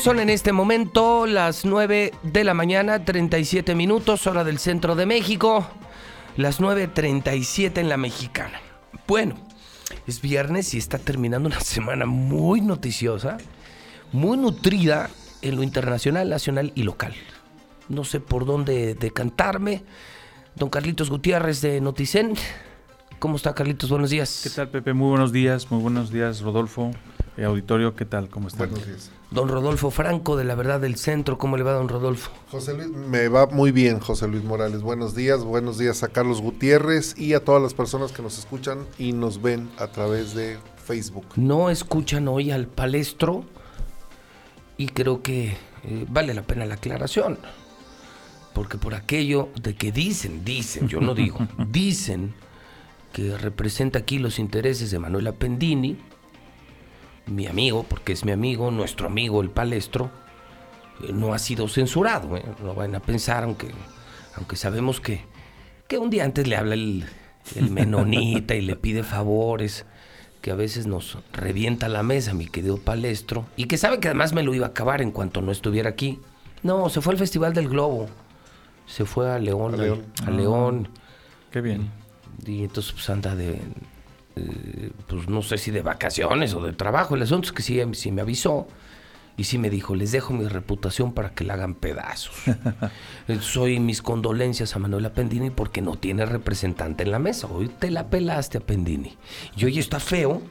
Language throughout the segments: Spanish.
Son en este momento las 9 de la mañana, 37 minutos, hora del centro de México. Las 9.37 en la mexicana. Bueno, es viernes y está terminando una semana muy noticiosa, muy nutrida en lo internacional, nacional y local. No sé por dónde decantarme. Don Carlitos Gutiérrez de Noticen. ¿Cómo está Carlitos? Buenos días. ¿Qué tal Pepe? Muy buenos días, muy buenos días Rodolfo. Eh, auditorio, ¿qué tal? ¿Cómo están? Buenos días. Don Rodolfo Franco de la Verdad del Centro. ¿Cómo le va, don Rodolfo? José Luis, me va muy bien, José Luis Morales. Buenos días, buenos días a Carlos Gutiérrez y a todas las personas que nos escuchan y nos ven a través de Facebook. No escuchan hoy al palestro y creo que eh, vale la pena la aclaración. Porque por aquello de que dicen, dicen, yo no digo, dicen que representa aquí los intereses de Manuela Pendini, mi amigo, porque es mi amigo, nuestro amigo el palestro, eh, no ha sido censurado. ¿eh? No van a pensar, aunque, aunque sabemos que, que un día antes le habla el, el menonita y le pide favores, que a veces nos revienta la mesa, mi querido palestro, y que sabe que además me lo iba a acabar en cuanto no estuviera aquí. No, se fue al Festival del Globo. Se fue a León. A León. A León. Qué bien. Y entonces pues anda de, eh, pues no sé si de vacaciones o de trabajo. El asunto es que sí, sí me avisó y sí me dijo, les dejo mi reputación para que la hagan pedazos. Soy mis condolencias a Manuela Pendini porque no tiene representante en la mesa. Hoy te la pelaste a Pendini. Y hoy está feo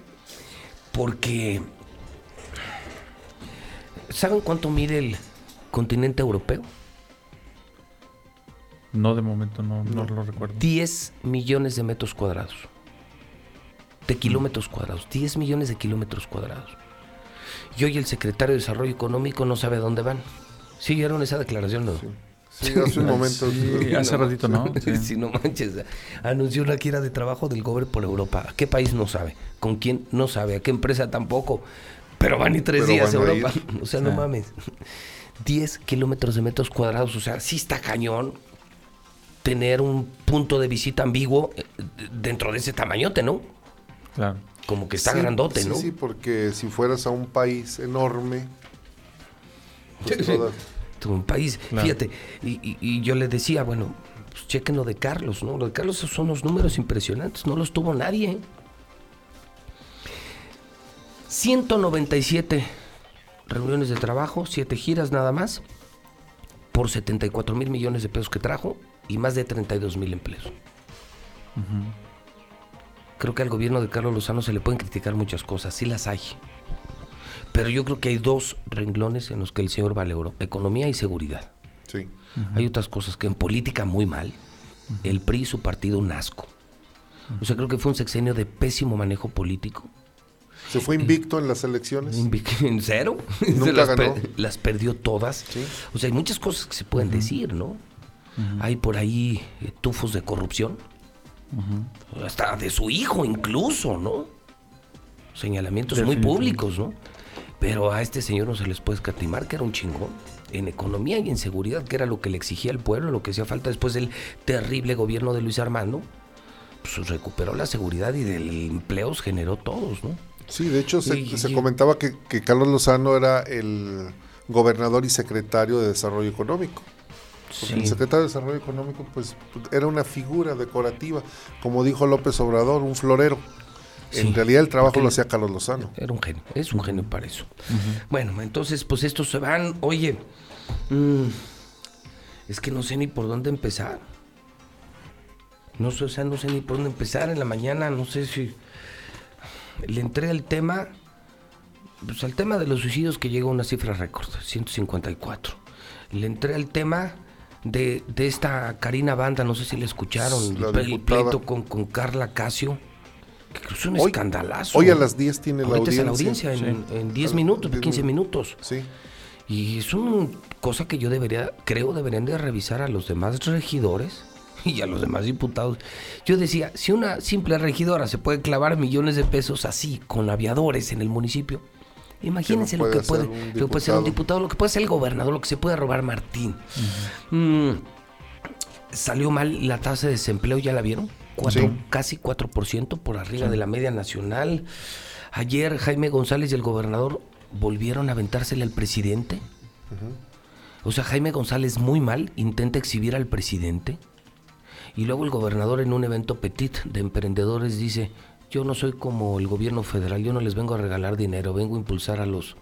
porque... ¿Saben cuánto mide el continente europeo? No, de momento no, no lo recuerdo. 10 millones de metros cuadrados. De kilómetros cuadrados. 10 millones de kilómetros cuadrados. Y hoy el secretario de Desarrollo Económico no sabe a dónde van. ¿Sí vieron esa declaración? No. Sí, hace un momento. Sí, hace ratito, ¿no? Sí. Sí. no manches. Anunció una gira de trabajo del Gober por Europa. ¿A qué país no sabe? ¿Con quién no sabe? ¿A qué empresa tampoco? Pero van y tres Pero días a Europa. ir. O sea, no Sí. mames. 10 kilómetros de metros cuadrados. O sea, sí está cañón tener un punto de visita ambiguo eh, dentro de ese tamañote, ¿no? Claro. Como que está Sí, grandote, sí, ¿no? Sí, porque si fueras a un país enorme, pues Sí, sí. toda- un país. Claro. Fíjate, y, y- y yo le decía, bueno, pues chequen lo de Carlos, ¿no? Lo de Carlos son unos números impresionantes, no los tuvo nadie. ¿eh? 197 reuniones de trabajo, 7 giras nada más, por 74 mil millones de pesos que trajo y más de 32 mil empleos. Creo que al gobierno de Carlos Lozano se le pueden criticar muchas cosas, sí las hay. Pero yo creo que hay dos renglones en los que el señor valoró, economía y seguridad. sí. Hay otras cosas que en política muy mal. El PRI, su partido, un asco. O sea, creo que fue un sexenio de pésimo manejo político. Se fue invicto en las elecciones. En cero. Nunca las, ganó. per- las perdió todas. Sí. O sea, hay muchas cosas que se pueden decir, ¿no? Hay por ahí eh, tufos de corrupción. Hasta de su hijo incluso, ¿no? Señalamientos muy públicos, ¿no? Pero a este señor no se les puede escatimar que era un chingón. En economía y en seguridad, que era lo que le exigía al pueblo, lo que hacía falta después del terrible gobierno de Luis Armando. Pues recuperó la seguridad y del empleos generó todos, ¿no? Sí, de hecho se, Y- se y- comentaba que, que Carlos Lozano era el gobernador y secretario de Desarrollo Económico. Porque Sí. el secretario de Desarrollo Económico pues era una figura decorativa, como dijo López Obrador, un florero. Sí, En realidad el trabajo lo hacía Carlos Lozano. Era un genio, es un genio para eso. Bueno, entonces, pues estos se van. Oye, mm, es que no sé ni por dónde empezar. No sé, o sea, no sé ni por dónde empezar. En la mañana, no sé si le entré al tema, pues al tema de los suicidios que llegó a una cifra récord, 154. Le entré al tema de, de esta Karina Banda, no sé si la escucharon, La el, pleito con, con Carla Casio. Que es un Hoy- escandalazo. Hoy a las 10 tiene la audiencia. la audiencia en, Sí. en 10 A- minutos, 10 15 minutos. Sí, Y es una cosa que yo debería, creo, deberían de revisar a los demás regidores y a los demás diputados. Yo decía, si una simple regidora se puede clavar millones de pesos así con aviadores en el municipio, imagínense ¿Qué no lo que puede lo que puede ser un diputado? lo que puede ser el gobernador, lo que se puede robar Martín. Mm, salió mal la tasa de desempleo, ¿ya la vieron? Cuatro- Sí. Casi 4% por arriba de la media nacional. Ayer Jaime González y el gobernador volvieron a aventársele al presidente. O sea, Jaime González muy mal intenta exhibir al presidente. Y luego el gobernador en un evento petit de emprendedores dice, yo no soy como el gobierno federal, yo no les vengo a regalar dinero, vengo a impulsar a los...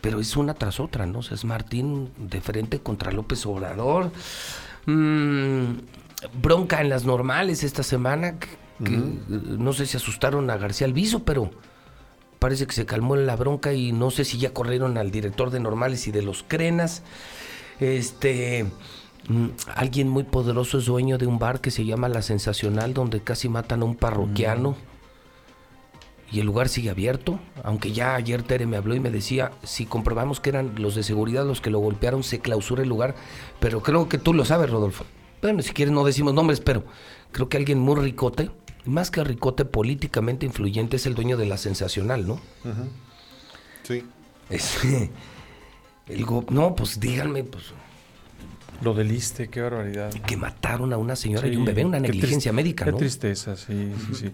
Pero es una tras otra, ¿no? O sea, es Martín de frente contra López Obrador. Mm, bronca en las normales esta semana, que, no sé si asustaron a García Alviso, pero parece que se calmó la bronca y no sé si ya corrieron al director de normales y de los crenas. Este, mm, alguien muy poderoso es dueño de un bar que se llama La Sensacional, donde casi matan a un parroquiano. Mm. Y el lugar sigue abierto, aunque ya ayer Tere me habló y me decía, si comprobamos que eran los de seguridad los que lo golpearon, se clausura el lugar, pero creo que tú lo sabes, Rodolfo. Bueno, si quieres no decimos nombres, pero creo que alguien muy ricote, más que ricote políticamente influyente, es el dueño de la sensacional, ¿no? Sí. el no, pues díganme, pues lo del ISTE, qué barbaridad. Que mataron a una señora y un bebé, una negligencia médica, ¿no? Qué tristeza, sí, sí,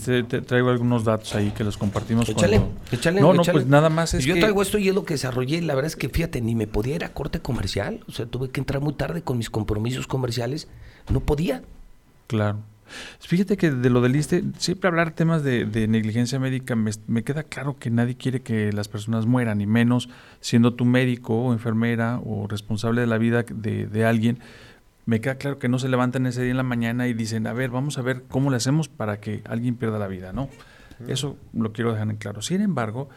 sí. Te traigo algunos datos ahí que los compartimos échale, Échale, no, no, pues nada más es Yo traigo esto y es lo que desarrollé. La verdad es que, fíjate, ni me podía ir a corte comercial. O sea, tuve que entrar muy tarde con mis compromisos comerciales. No podía. Claro. Fíjate que de lo del ISTE, siempre hablar temas de, negligencia médica, me, queda claro que nadie quiere que las personas mueran, y menos siendo tu médico o enfermera o responsable de la vida de, alguien. Me queda claro que no se levantan ese día en la mañana y dicen, a ver, vamos a ver cómo le hacemos para que alguien pierda la vida, ¿no? Eso lo quiero dejar en claro. Sin embargo,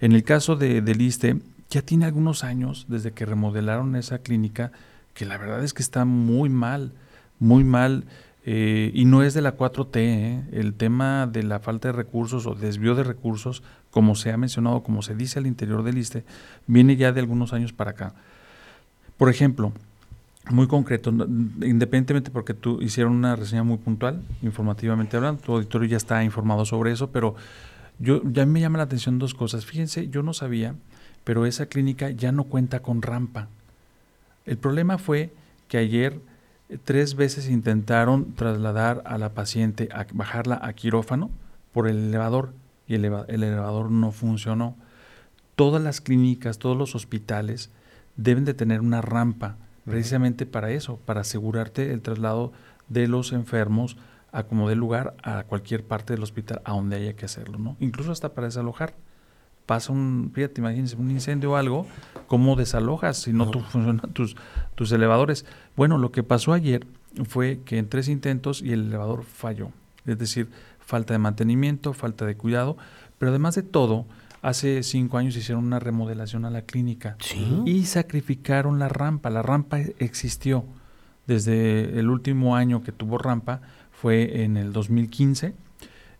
en el caso de, del ISTE, ya tiene algunos años desde que remodelaron esa clínica, que la verdad es que está muy mal, muy mal eh, y no es de la 4T, ¿eh? el tema de la falta de recursos o desvío de recursos, como se ha mencionado, como se dice al interior del ISTE, viene ya de algunos años para acá. Por ejemplo, muy concreto, independientemente porque tú hicieron una reseña muy puntual, informativamente hablando, tu auditorio ya está informado sobre eso, pero yo ya me llama la atención dos cosas. Fíjense, yo no sabía, pero esa clínica ya no cuenta con rampa. El problema fue que ayer Tres veces intentaron trasladar a la paciente, a bajarla a quirófano por el elevador y el, elevador no funcionó. Todas las clínicas, todos los hospitales deben de tener una rampa precisamente para eso, para asegurarte el traslado de los enfermos a como dé lugar a cualquier parte del hospital a donde haya que hacerlo, ¿no? Incluso hasta para desalojar pasa un, fíjate, imagínense, un incendio o algo, ¿cómo desalojas si no funcionan tus, tus elevadores? Bueno, lo que pasó ayer fue que en tres intentos y el elevador falló. Es decir, falta de mantenimiento, falta de cuidado, pero además de todo, hace cinco años hicieron una remodelación a la clínica y sacrificaron la rampa. La rampa existió desde el último año que tuvo rampa, fue en el 2015.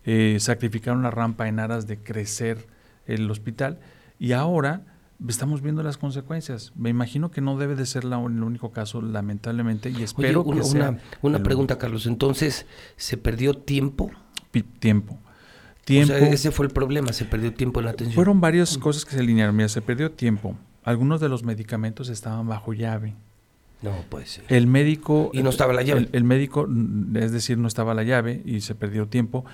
Eh, sacrificaron la rampa en aras de crecer el hospital y ahora estamos viendo las consecuencias. Me imagino que no debe de ser la, el único caso, lamentablemente, y espero que sea Una, pregunta, Carlos. Entonces, ¿se perdió tiempo? tiempo. Tiempo. ese fue el problema, se perdió tiempo en la atención. Fueron varias cosas que se alinearon. Mira, se perdió tiempo. Algunos de los medicamentos estaban bajo llave. No, pues. El médico. Y no estaba la llave. el, médico, es decir, no estaba la llave y se perdió tiempo.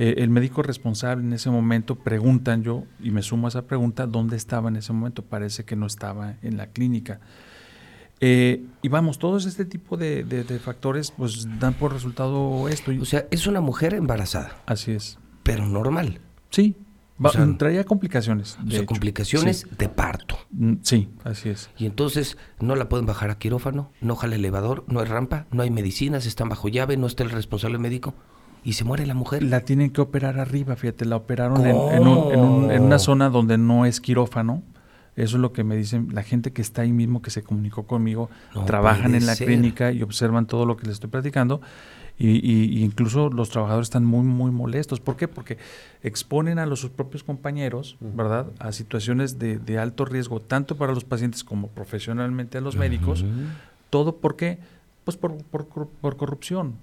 Eh, el médico responsable en ese momento preguntan yo, y me sumo a esa pregunta, ¿dónde estaba en ese momento? Parece que no estaba en la clínica. Eh, y vamos, todos este tipo de, factores pues dan por resultado esto. O sea, es una mujer embarazada. Así es. Pero normal. Sí. traía complicaciones. De complicaciones de parto. Mm, sí, así es. Y entonces no la pueden bajar a quirófano, no jala elevador, no hay rampa, no hay medicinas, están bajo llave, no está el responsable médico y se muere la mujer. La tienen que operar arriba, fíjate, la operaron en, una zona donde no es quirófano. Eso es lo que me dicen la gente que está ahí mismo, que se comunicó conmigo, trabajan en la clínica y observan todo lo que les estoy platicando. Y, incluso los trabajadores están muy, muy molestos. ¿Por qué? Porque exponen a los sus propios compañeros, ¿verdad?, a situaciones de, alto riesgo, tanto para los pacientes como profesionalmente a los médicos. Todo porque, pues por, por corrupción,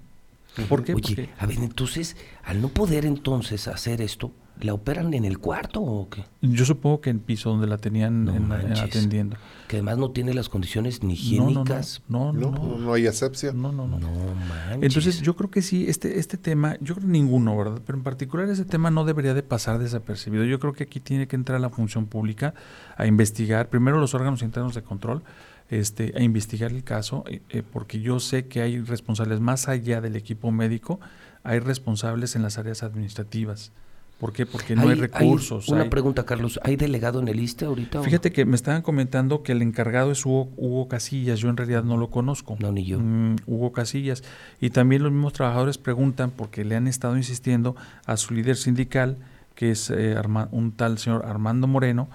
¿Por qué? Oye, a ver, entonces, al no poder entonces hacer esto, ¿La operan en el cuarto o qué? Yo supongo que en piso donde la tenían en- en atendiendo. Que además no tiene las condiciones ni higiénicas. No, no, No, no. no, no. hay asepsia. No, no, no. No manches. Entonces yo creo que sí, este, este tema, yo creo que ninguno, ¿verdad? Pero en particular ese tema no debería de pasar desapercibido. Yo creo que aquí tiene que entrar la función pública a investigar, primero los órganos internos de control, este, a investigar el caso, eh, eh, porque yo sé que hay responsables más allá del equipo médico, hay responsables en las áreas administrativas. ¿Por qué? Porque no hay, recursos. una hay- pregunta, Carlos. ¿Hay delegado en el ISTE ahorita? Fíjate que me estaban comentando que el encargado es Hugo, Hugo Casillas, yo en realidad no lo conozco. No, ni yo. Mm, Hugo Casillas. Y también los mismos trabajadores preguntan, porque le han estado insistiendo a su líder sindical, que es eh, Arma- un tal señor Armando Moreno,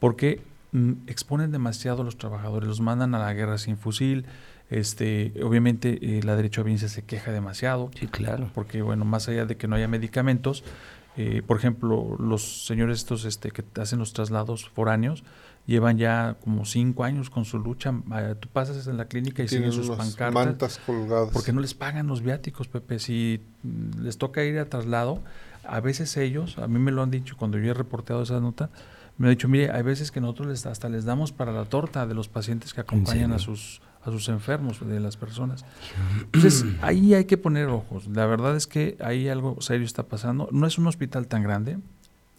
porque exponen demasiado a los trabajadores, los mandan a la guerra sin fusil. Este, obviamente eh, la derecho a bienes se queja demasiado, Sí, claro. porque bueno, más allá de que no haya medicamentos, eh, por ejemplo, los señores estos este, que hacen los traslados foráneos llevan ya como cinco años con su lucha. Eh, tú pasas en la clínica y Tienen siguen sus pancartas. mantas colgadas. Porque no les pagan los viáticos, Pepe. Si mm, les toca ir a traslado, a veces ellos, a mí me lo han dicho cuando yo he reporteado esa nota, me han dicho, mire, hay veces que nosotros les, hasta les damos para la torta de los pacientes que acompañan a sus a sus enfermos, de las personas. Entonces, ahí hay que poner ojos. La verdad es que ahí algo serio está pasando. No es un hospital tan grande,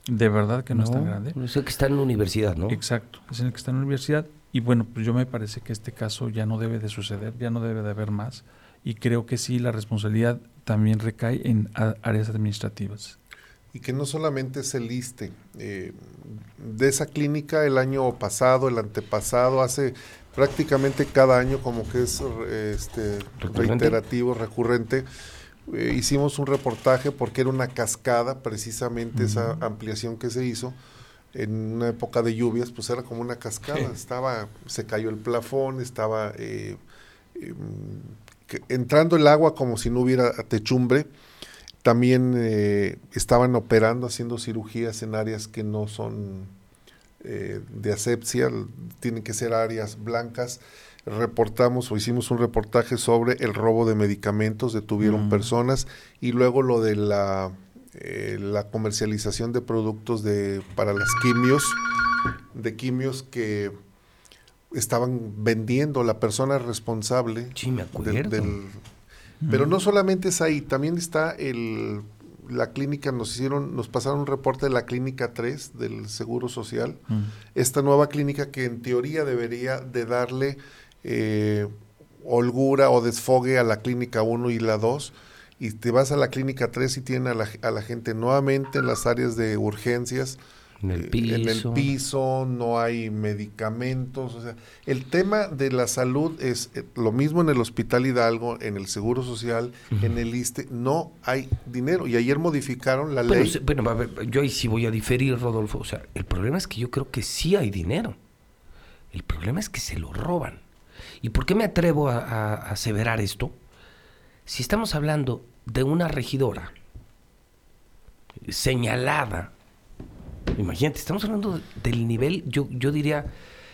de verdad que no, es tan grande. Sé que está en la universidad, ¿no? Exacto, es el que está en la universidad. Y bueno, pues yo me parece que este caso ya no debe de suceder, ya no debe de haber más. Y creo que sí, la responsabilidad también recae en áreas administrativas. Y que no solamente es el ISTE. eh, de esa clínica el año pasado, el antepasado, hace prácticamente cada año como que es este, ¿Recurrente? reiterativo, recurrente. Eh, hicimos un reportaje porque era una cascada, precisamente esa ampliación que se hizo en una época de lluvias, pues era como una cascada. Estaba, se cayó el plafón, estaba eh, em, que- entrando el agua como si no hubiera techumbre. También eh, estaban operando, haciendo cirugías en áreas que no son eh, de asepsia, tienen que ser áreas blancas. Reportamos o hicimos un reportaje sobre el robo de medicamentos, detuvieron Mm. personas y luego lo de la, eh, la comercialización de productos de, para las quimios, de quimios que estaban vendiendo la persona responsable Sí, me del- acuerdo. del- pero no solamente es ahí, también está el la clínica nos hicieron nos pasaron un reporte de la clínica 3 del Seguro Social. Mm. Esta nueva clínica que en teoría debería de darle eh, holgura o desfogue a la clínica 1 y la 2 y te vas a la clínica 3 y tienen a la, a la gente nuevamente en las áreas de urgencias En el eh, piso. en el piso, no hay medicamentos, o sea, el tema de la salud es eh, lo mismo en el Hospital Hidalgo, en el Seguro Social, en el ISTE, no hay dinero y ayer modificaron la ley. bueno, a ver, yo ahí sí voy a diferir, Rodolfo. O sea, el problema es que yo creo que sí hay dinero. El problema es que se lo roban. ¿Y por qué me atrevo a, a- a aseverar esto? Si estamos hablando de una regidora señalada, imagínate, estamos hablando de- del nivel, yo, yo diría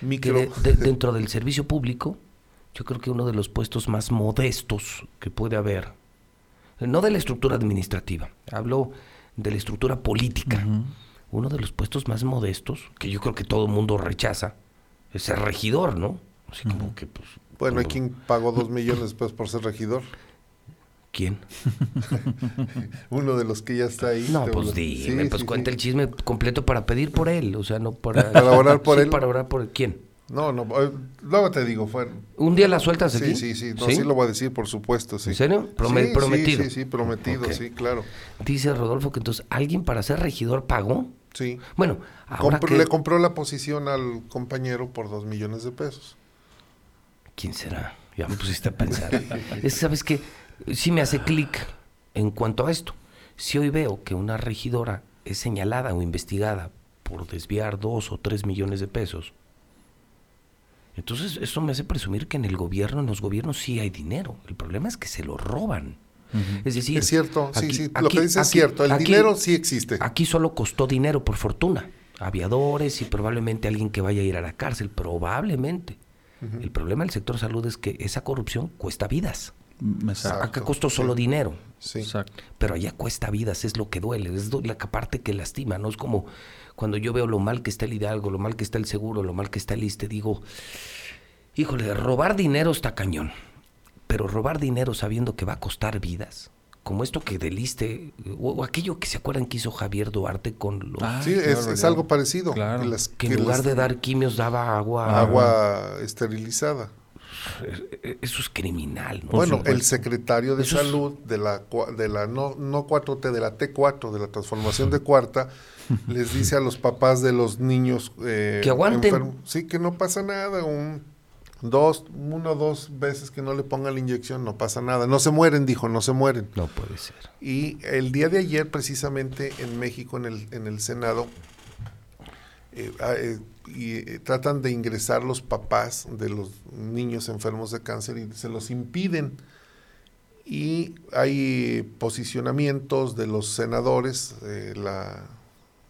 que de- de- dentro del servicio público, yo creo que uno de los puestos más modestos que puede haber, no de la estructura administrativa, hablo de la estructura política. Uno de los puestos más modestos, que yo creo que todo el mundo rechaza, es ser regidor, ¿no? Así como que, pues. Bueno, hay quien pagó dos millones después por ser regidor. ¿Quién? Uno de los que ya está ahí. No, pues dime, sí, pues sí, cuenta sí. el chisme completo para pedir por él, o sea, no para... Para orar por él. para orar por él. ¿Quién? No, no, eh, luego te digo, fue... ¿Un día la sueltas aquí? Sí, sí, sí, no, sí lo voy a decir, por supuesto, sí. ¿En serio? Prome- prometido. Sí, sí, prometido, sí, claro. Dice Rodolfo que entonces alguien para ser regidor pagó. Sí. Bueno, ahora Compr- que... Le compró la posición al compañero por dos millones de pesos. ¿Quién será? Ya me pusiste a pensar. es que, ¿sabes qué? Sí me hace clic en cuanto a esto. Si hoy veo que una regidora es señalada o investigada por desviar dos o tres millones de pesos, entonces eso me hace presumir que en el gobierno, en los gobiernos sí hay dinero. El problema es que se lo roban. Es decir, Es cierto, sí, aquí- sí, lo aquí- que dice es cierto, el aquí- dinero sí existe. Aquí solo costó dinero por fortuna. Aviadores y probablemente alguien que vaya a ir a la cárcel, probablemente. El problema del sector salud es que esa corrupción cuesta vidas. Exacto. Acá costó solo sí. dinero. Sí. Exacto. Pero allá cuesta vidas, es lo que duele, es la parte que lastima, ¿no? Es como cuando yo veo lo mal que está el Hidalgo, lo mal que está el seguro, lo mal que está el ISTE, digo, híjole, robar dinero está cañón, pero robar dinero sabiendo que va a costar vidas, como esto que del ISTE, o, o aquello que se acuerdan que hizo Javier Duarte con los... Ah, Sí, es, algo parecido. Claro. Que las- que en que lugar las- de dar quimios daba agua... agua esterilizada. Eso es criminal, ¿no? Bueno, el secretario de Eso salud de la de la no no 4T de la T4 de la transformación de cuarta les dice a los papás de los niños eh, Que aguanten. enfermos, sí que no pasa nada, un dos una o dos veces que no le pongan la inyección no pasa nada, no se mueren dijo, no se mueren. No puede ser. Y el día de ayer, precisamente en México, en el, en el Senado, eh, ah, eh, y, eh, tratan de ingresar los papás de los niños enfermos de cáncer y se los impiden. Y hay posicionamientos de los senadores, la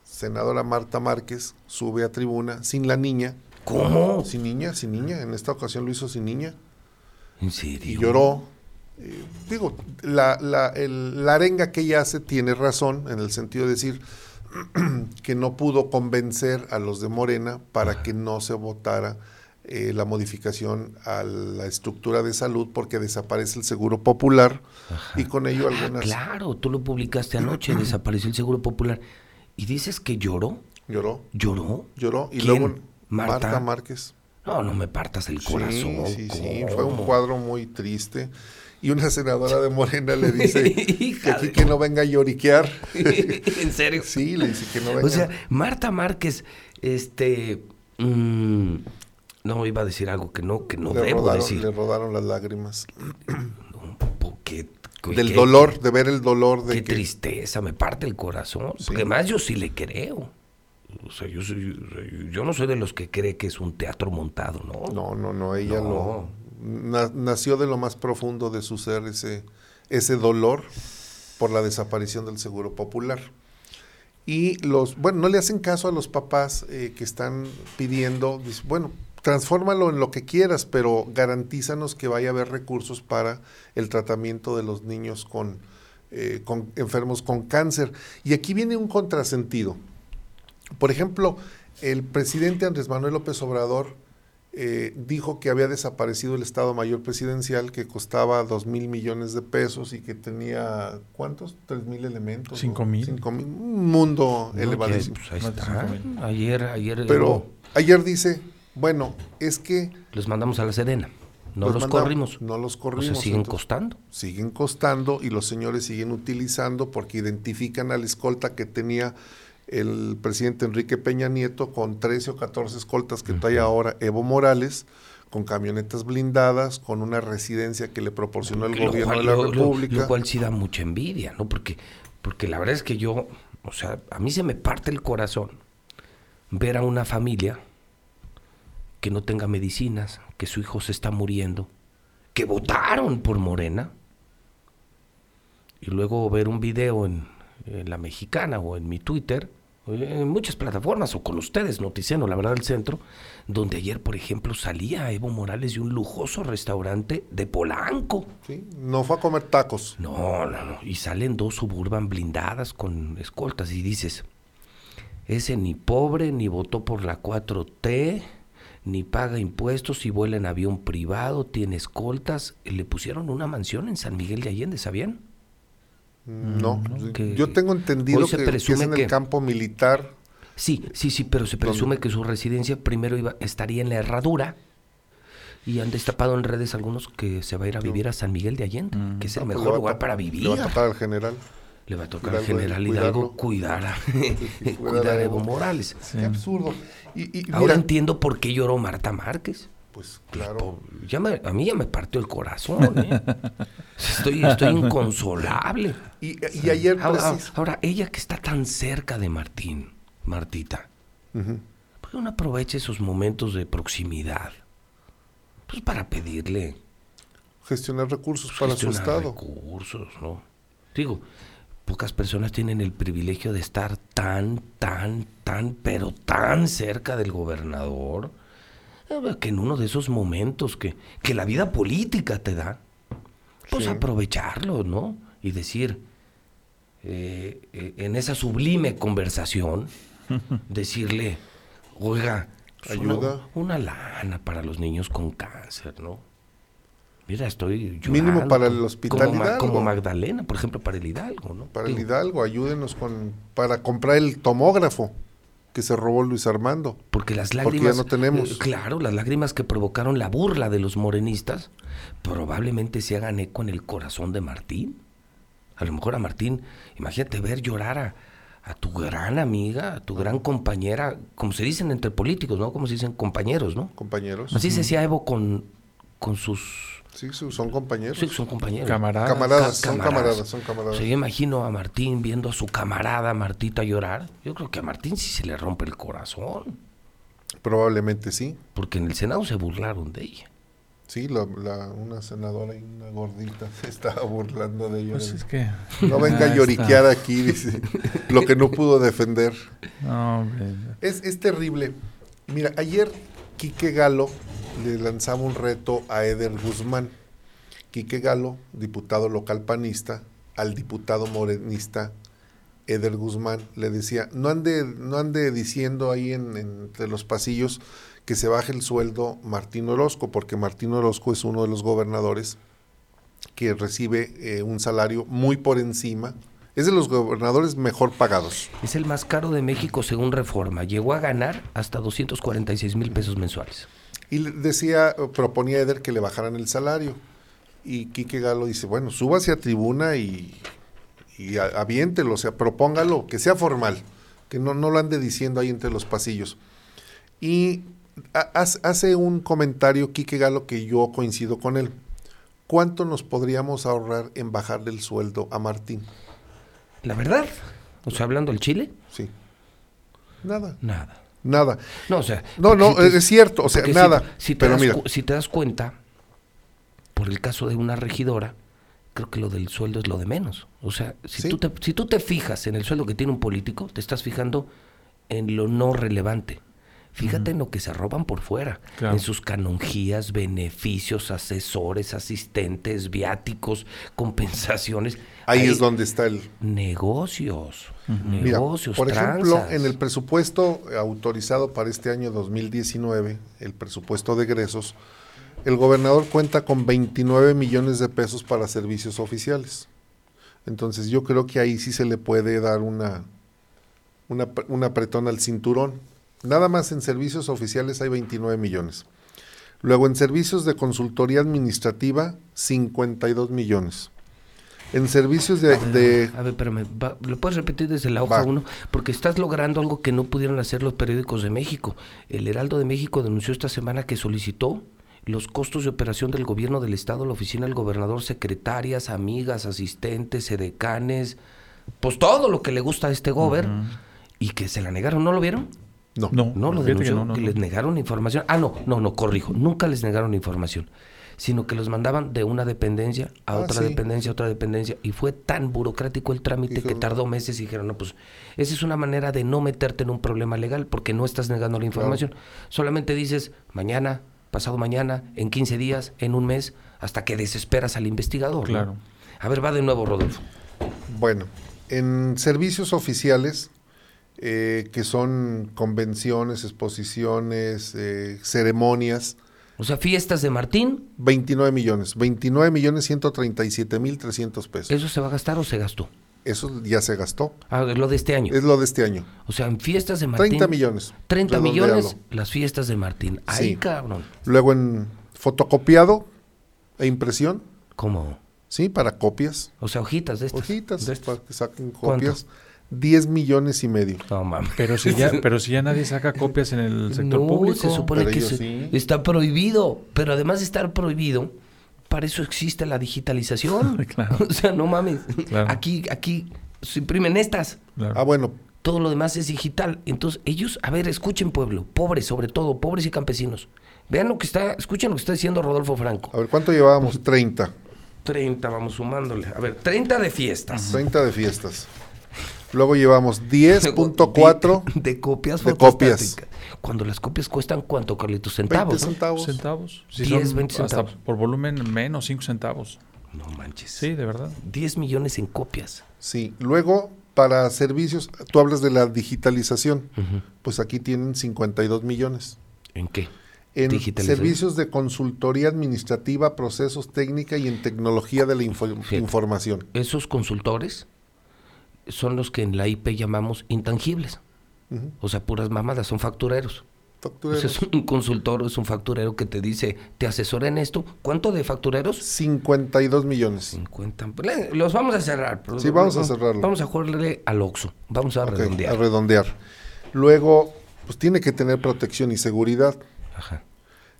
senadora Marta Márquez sube a tribuna sin la niña. ¿Cómo? Sin niña, sin niña. En esta ocasión lo hizo sin niña ¿En serio? y lloró. Eh, digo, la, la, el- la arenga que ella hace tiene razón en el sentido de decir que no pudo convencer a los de Morena para que no se votara eh, la modificación a la estructura de salud porque desaparece el seguro popular y con ello Ah, algunas claro, tú lo publicaste anoche, desapareció el Seguro Popular. ¿Y dices que lloró? lloró, ¿Lloró? lloró y ¿Quién? luego ¿Marta? Marta Márquez. No, no me partas el corazón. Sí, sí, sí, fue un cuadro muy triste. Y una senadora de Morena le dice que aquí que no venga a lloriquear. ¿En serio? Sí, le dice que no venga. O sea, Marta Márquez, este... mm, no, iba a decir algo que no, que no le, debo rodaron, decir. le rodaron las lágrimas. Del qué- dolor, de ver el dolor de Qué que... tristeza, me parte el corazón. Sí. Porque además yo sí le creo. O sea, yo, soy- yo no soy de los que cree que es un teatro montado, ¿no? No, no, no, ella No. lo... na- nació de lo más profundo de su ser ese, ese dolor por la desaparición del Seguro Popular. Y los, bueno, no le hacen caso a los papás eh, que están pidiendo, bueno, transfórmalo en lo que quieras, pero garantízanos que vaya a haber recursos para el tratamiento de los niños con, eh, con enfermos con cáncer. Y aquí viene un contrasentido. Por ejemplo, el presidente Andrés Manuel López Obrador eh, dijo que había desaparecido el Estado Mayor Presidencial, que costaba dos mil millones de pesos y que tenía, ¿cuántos? ¿Tres mil elementos? Cinco ¿no? mil. Cinco mil. Un mundo No, elevadísimo. que, pues, ahí está. cinco mil. Ayer, ayer Pero ayer dice, bueno, es que... los mandamos a la Sedena. No los corrimos. No los O corrimos. sea, siguen entonces, costando. siguen costando y los señores siguen utilizando porque identifican a la escolta que tenía el presidente Enrique Peña Nieto con 13 o 14 escoltas que trae ahora Evo Morales, con camionetas blindadas, con una residencia que le proporcionó el Lo gobierno cual- de la lo- República. Lo cual sí da mucha envidia, ¿no? Porque, porque la verdad es que yo, o sea, a mí se me parte el corazón ver a una familia que no tenga medicinas, que su hijo se está muriendo, que votaron por Morena, y luego ver un video en, en La Mexicana o en mi Twitter, en muchas plataformas, o con ustedes, Noticiano, la verdad, del centro, donde ayer, por ejemplo, salía Evo Morales de un lujoso restaurante de Polanco. ¿sí? No fue a comer tacos. No, no, no. Y salen dos suburban blindadas con escoltas y dices, ese ni pobre, ni votó por la 4T, ni paga impuestos y vuela en avión privado, tiene escoltas. Le pusieron una mansión en San Miguel de Allende, ¿sabían? No, que yo tengo entendido hoy se que, que es en el que- campo militar. Sí, sí, sí, pero se presume que su residencia primero iba, estaría en la herradura. Y han destapado en redes algunos que se va a ir a vivir a San Miguel de Allende, que es el Ah, pues mejor lugar para vivir. Le va a tocar al general. Le va a tocar al general cuidarlo. Hidalgo cuidar a, Cuidar a Evo. Morales. Sí. Qué absurdo. Y, y Ahora mira, entiendo por qué lloró Marta Márquez. pues claro. ya me- a mí ya me partió el corazón. ¿eh? Estoy, estoy inconsolable. Y, y ayer Ahora, ahora, ella que está tan cerca de Martín, Martita. ¿por qué no aprovecha esos momentos de proximidad? Pues para pedirle gestionar recursos para su estado. recursos, ¿no? Digo, pocas personas tienen el privilegio de estar tan, tan, tan, pero tan cerca del gobernador, eh, que en uno de esos momentos que, que la vida política te da, pues Sí. aprovecharlo, ¿no? Y decir, eh, eh, en esa sublime conversación, decirle, oiga, pues una- Ayuda. Una, lana para los niños con cáncer, ¿no? Mira, estoy Mínimo para el Hospital como, Hidalgo. como Magdalena, por ejemplo, para el Hidalgo, ¿no? Para el Hidalgo, ayúdenos con para comprar el tomógrafo que se robó Luis Armando. Porque las Porque ya lágrimas. no tenemos. eh, claro, las lágrimas que provocaron la burla de los morenistas probablemente se hagan eco en el corazón de Martín. A lo mejor a Martín, imagínate ver llorar a, a tu gran amiga, a tu gran compañera, como se dicen entre políticos, ¿no? Como se dicen compañeros, ¿no? Compañeros. Así se decía Evo con, con sus. Sí, su- son compañeros. Sí, son compañeros. Camaradas. Camaradas, Ca- son camaradas. camaradas, son camaradas. O sea, yo imagino a Martín viendo a su camarada Martita llorar. Yo creo que a Martín sí se le rompe el corazón. Probablemente sí. Porque en el Senado se burlaron de ella. Sí, la, la- una senadora y una gordita se estaba burlando de ellos. Pues es que. no venga Ah, a lloriquear aquí, dice. Lo que no pudo defender. No. Es, es terrible. Mira, ayer Quique Galo le lanzaba un reto a Eder Guzmán. Quique Galo, diputado local panista, al diputado morenista Eder Guzmán le decía, no ande, no ande diciendo ahí en- entre los pasillos que se baje el sueldo Martín Orozco, porque Martín Orozco es uno de los gobernadores que recibe eh, un salario muy por encima, es de los gobernadores mejor pagados. Es el más caro de México según reforma. Llegó a ganar hasta 246 mil pesos mensuales. Y decía, proponía Eder que le bajaran el salario. Y Quique Galo dice, bueno, súbase a tribuna y, y aviéntelo, o sea, propóngalo, que sea formal, que no, no lo ande diciendo ahí entre los pasillos. Y hace un comentario Quique Galo que yo coincido con él. ¿Cuánto nos podríamos ahorrar en bajarle el sueldo a Martín? La verdad, o sea, hablando del Chile, Sí. Nada, nada. nada. No, o sea. No, no, si te- es cierto, o sea, si- nada. Si, te pero das, mira, si te das cuenta, por el caso de una regidora, creo que lo del sueldo es lo de menos. O sea, si, Sí. tú, te, si tú te fijas en el sueldo que tiene un político, te estás fijando en lo no relevante. Fíjate en lo que se roban por fuera, Claro. en sus canonjías, beneficios, asesores, asistentes, viáticos, compensaciones. ahí Hay es donde está el, Negocios, negocios, por ejemplo, en el presupuesto autorizado para este año 2019, el presupuesto de egresos, el gobernador cuenta con 29 millones de pesos para servicios oficiales. Entonces yo creo que ahí sí se le puede dar una, una, un apretón al cinturón. Nada más en servicios oficiales hay 29 millones. Luego en servicios de consultoría administrativa, 52 millones. En servicios de, de A ver, espérame, va- ¿lo puedes repetir desde la hoja Va. 1? Porque estás logrando algo que no pudieron hacer los periódicos de México. El Heraldo de México denunció esta semana que solicitó los costos de operación del gobierno del Estado, la oficina del gobernador, secretarias, amigas, asistentes, edecanes, pues todo lo que le gusta a este gober, y que se la negaron. ¿No lo vieron? No. No, No, lo que denunció, no, no, que no. les negaron información. Ah, no, no, no, corrijo. Nunca les negaron información, sino que los mandaban de una dependencia a Ah, otra sí. dependencia, a otra dependencia. Y fue tan burocrático el trámite que tardó meses y dijeron, no, pues esa es una manera de no meterte en un problema legal porque no estás negando la información. Solamente dices mañana, pasado mañana, en 15 días, en un mes, hasta que desesperas al investigador. ¿no? Claro. A ver, va de nuevo, Rodolfo. Bueno, en servicios oficiales, eh, que son convenciones, exposiciones, eh, ceremonias, O sea, fiestas de Martín, 29 millones, 29 millones 137 mil 300 pesos. ¿eso se va a gastar o se gastó? Eso ya se gastó. Ah, lo de este año. Es lo de este año. O sea, en fiestas de Martín. 30 millones. 30 redondealo. millones las fiestas de Martín. Ay, Sí. cabrón. Luego en fotocopiado e impresión, ¿Cómo? sí, para copias, O sea, hojitas de estas. hojitas, de estas. para que saquen ¿Cuánto? Copias. 10 millones y medio. No mames. Pero si ya, pero si ya nadie saca copias en el sector no, público. se supone Pero que se- sí. está prohibido. Pero además de estar prohibido, para eso existe la digitalización. Claro. O sea, no mames. Claro. Aquí, aquí se imprimen estas. Claro. Ah, bueno, Todo lo demás es digital. Entonces, ellos, a ver, escuchen pueblo, pobres sobre todo, pobres y campesinos. Vean lo que está, escuchen lo que está diciendo Rodolfo Franco. a ver, ¿cuánto llevábamos? 30. 30, vamos sumándole. A ver, 30 de fiestas. 30 de fiestas. Luego llevamos 10.4 de, de copias de fotostáticas. Cuando las copias cuestan cuánto, Carlitos, 20 centavos. ¿no? centavos. centavos. Si 10, son 20 hasta centavos. por volumen menos 5 centavos. No manches. Sí, de verdad. 10 millones en copias. Sí, luego para servicios, tú hablas de la digitalización, pues aquí tienen 52 millones. ¿En qué? En servicios de consultoría administrativa, procesos técnica y en tecnología de la info- Fíjate. información. Esos consultores son los que en la IP llamamos intangibles. O sea, puras mamadas, son factureros. Factureros. Es un consultor o es un facturero que te dice, te asesora en esto. ¿Cuánto de factureros? 52 millones. 50. Le- Los vamos a cerrar. Sí, vamos a cerrarlo. Vamos a jugarle al Oxxo. Vamos a redondear. a redondear. Luego, pues tiene que tener protección y seguridad. Ajá.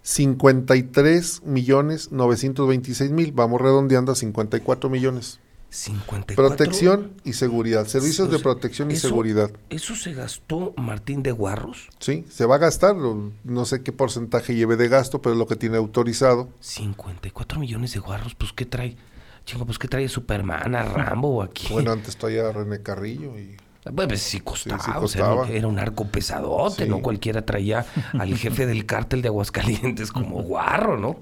53 millones 926 mil. Vamos redondeando a 54 millones. 54. Protección y seguridad. Servicios O de protección y eso- seguridad. ¿Eso se gastó Martín de Guarros? Sí, se va a gastar. No sé qué porcentaje lleve de gasto, pero es lo que tiene autorizado. 54 millones de guarros, pues ¿qué trae? Chingo, pues ¿qué trae Superman, a Rambo o aquí? Bueno, antes traía René Carrillo y Bueno, pues sí costaba, sí o sea, era un- costaba. era un arco pesadote, Sí. ¿no? Cualquiera traía al jefe del cártel de Aguascalientes como guarro, ¿no?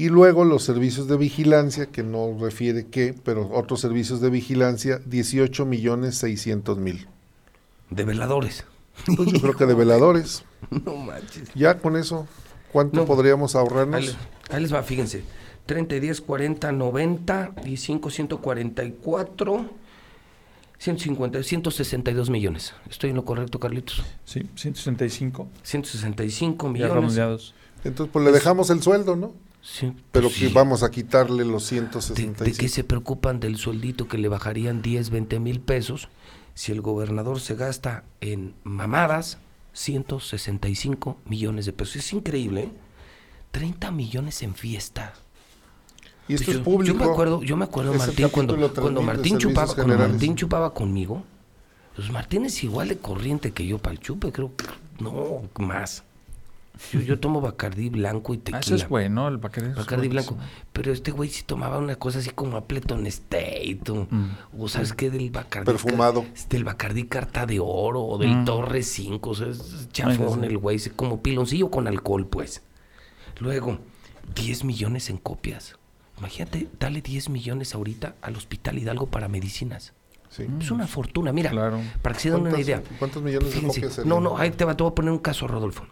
Y luego los servicios de vigilancia, que no refiere qué, pero otros servicios de vigilancia, 18 millones 600 mil. De veladores. Pues yo creo que de veladores. No manches. Ya con eso, ¿cuánto No. podríamos Ahí, ahorrarnos? les- ahí les va, fíjense. 30, 10, 40, 90, y 5, 144, 150, 162 millones. ¿Estoy en lo correcto, Carlitos? Sí, 165. 165 Ya millones. redondeados. Entonces, pues le dejamos el sueldo, ¿no? Sí, Pero pues que vamos a quitarle los ¿De, 165. de qué se preocupan del sueldito que le bajarían 10, 20 mil pesos si el gobernador se gasta en mamadas 165 millones de pesos? Es increíble, ¿eh? 30 millones en fiesta. Y esto Pues es público. Yo me acuerdo, yo me acuerdo Martín, cuando, cuando 3000 de Martín chupaba, cuando. Martín chupaba conmigo, pues Martín es igual de corriente que yo para el chupe, creo que no, más. Yo, yo tomo Bacardí blanco y Ah, tequila. eso es bueno, el Bacardi buenísimo. blanco. Pero este güey sí tomaba una cosa así como Appleton State. O, Mm. o sabes qué del Bacardi. Perfumado. Car- Del Bacardi Carta de Oro o del Mm. Torre 5. O sea, es chafón Ay, sí. el güey. es como piloncillo con alcohol, pues. Luego, 10 millones en copias. Imagínate, dale 10 millones ahorita al Hospital Hidalgo para medicinas. Sí. Es una fortuna. Mira, Claro. para que se den una ¿Cuántas- idea. ¿Cuántos millones de Fíjense, copias serían? no, no, ahí te, va, te voy a poner un caso, Rodolfo.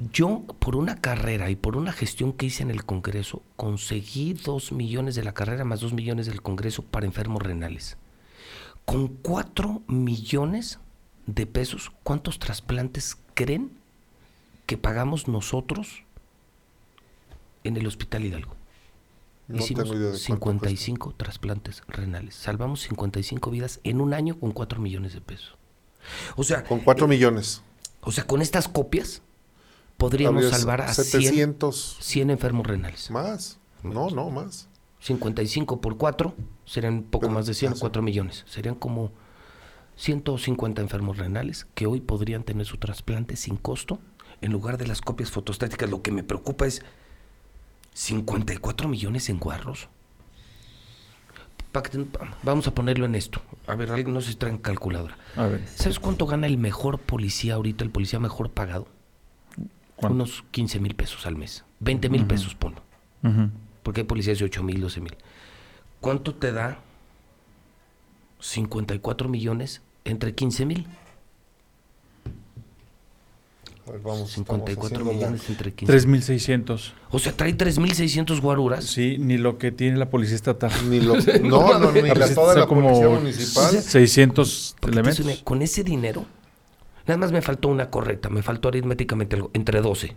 Yo, por una carrera y por una gestión que hice en el Congreso, conseguí dos millones de la carrera más dos millones del Congreso para enfermos renales. Con cuatro millones de pesos, ¿cuántos trasplantes creen que pagamos nosotros en el Hospital Hidalgo? No Hicimos tengo idea de cuánto 55 trasplantes renales. Salvamos 55 vidas en un año con 4 millones de pesos. O sea, Con 4 millones. o sea, con estas copias podríamos Habría salvar a 100, 700 100 enfermos renales. más. No, no, más. 55 por 4 serían poco Pero, más de 100, ah, sí. 4 millones. Serían como 150 enfermos renales que hoy podrían tener su trasplante sin costo en lugar de las copias fotostáticas. Lo que me preocupa es 54 millones en guarros. Vamos a ponerlo en esto. A ver, alguien no se traen calculadora. A ver, ¿Sabes cuánto gana el mejor policía ahorita, el policía mejor pagado? ¿Cuánto? Unos 15 mil pesos al mes. 20 mil pesos, ponlo. Ujú. Porque hay policías de 8 mil, 12 mil. ¿Cuánto te da 54 millones entre 15 mil? Ver, vamos. 54 estamos haciendo la- millones entre 15 3.600. O sea, trae 3.600 guaruras. Sí, ni lo que tiene la policía estatal. Ni lo, no, no, ni A la, toda la como policía municipal. 600 Porque te elementos. con ese dinero, nada más me faltó una correcta, me faltó aritméticamente algo, entre 12.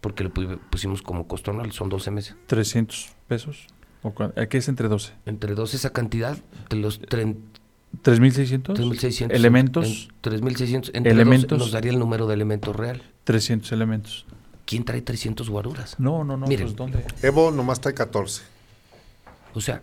Porque le pu- pusimos como costo anual, son 12 meses. 300 pesos. ¿O cua- ¿Qué es entre 12? Entre 12 esa cantidad, de los tren- 3.600. 3.600. Elementos. en- 3.600. Entre Elementos. dos nos daría el número de elementos real. 300 elementos. ¿Quién trae 300 guaruras? No, no, no. Miren. Pues, ¿dónde? Evo nomás trae 14. O sea,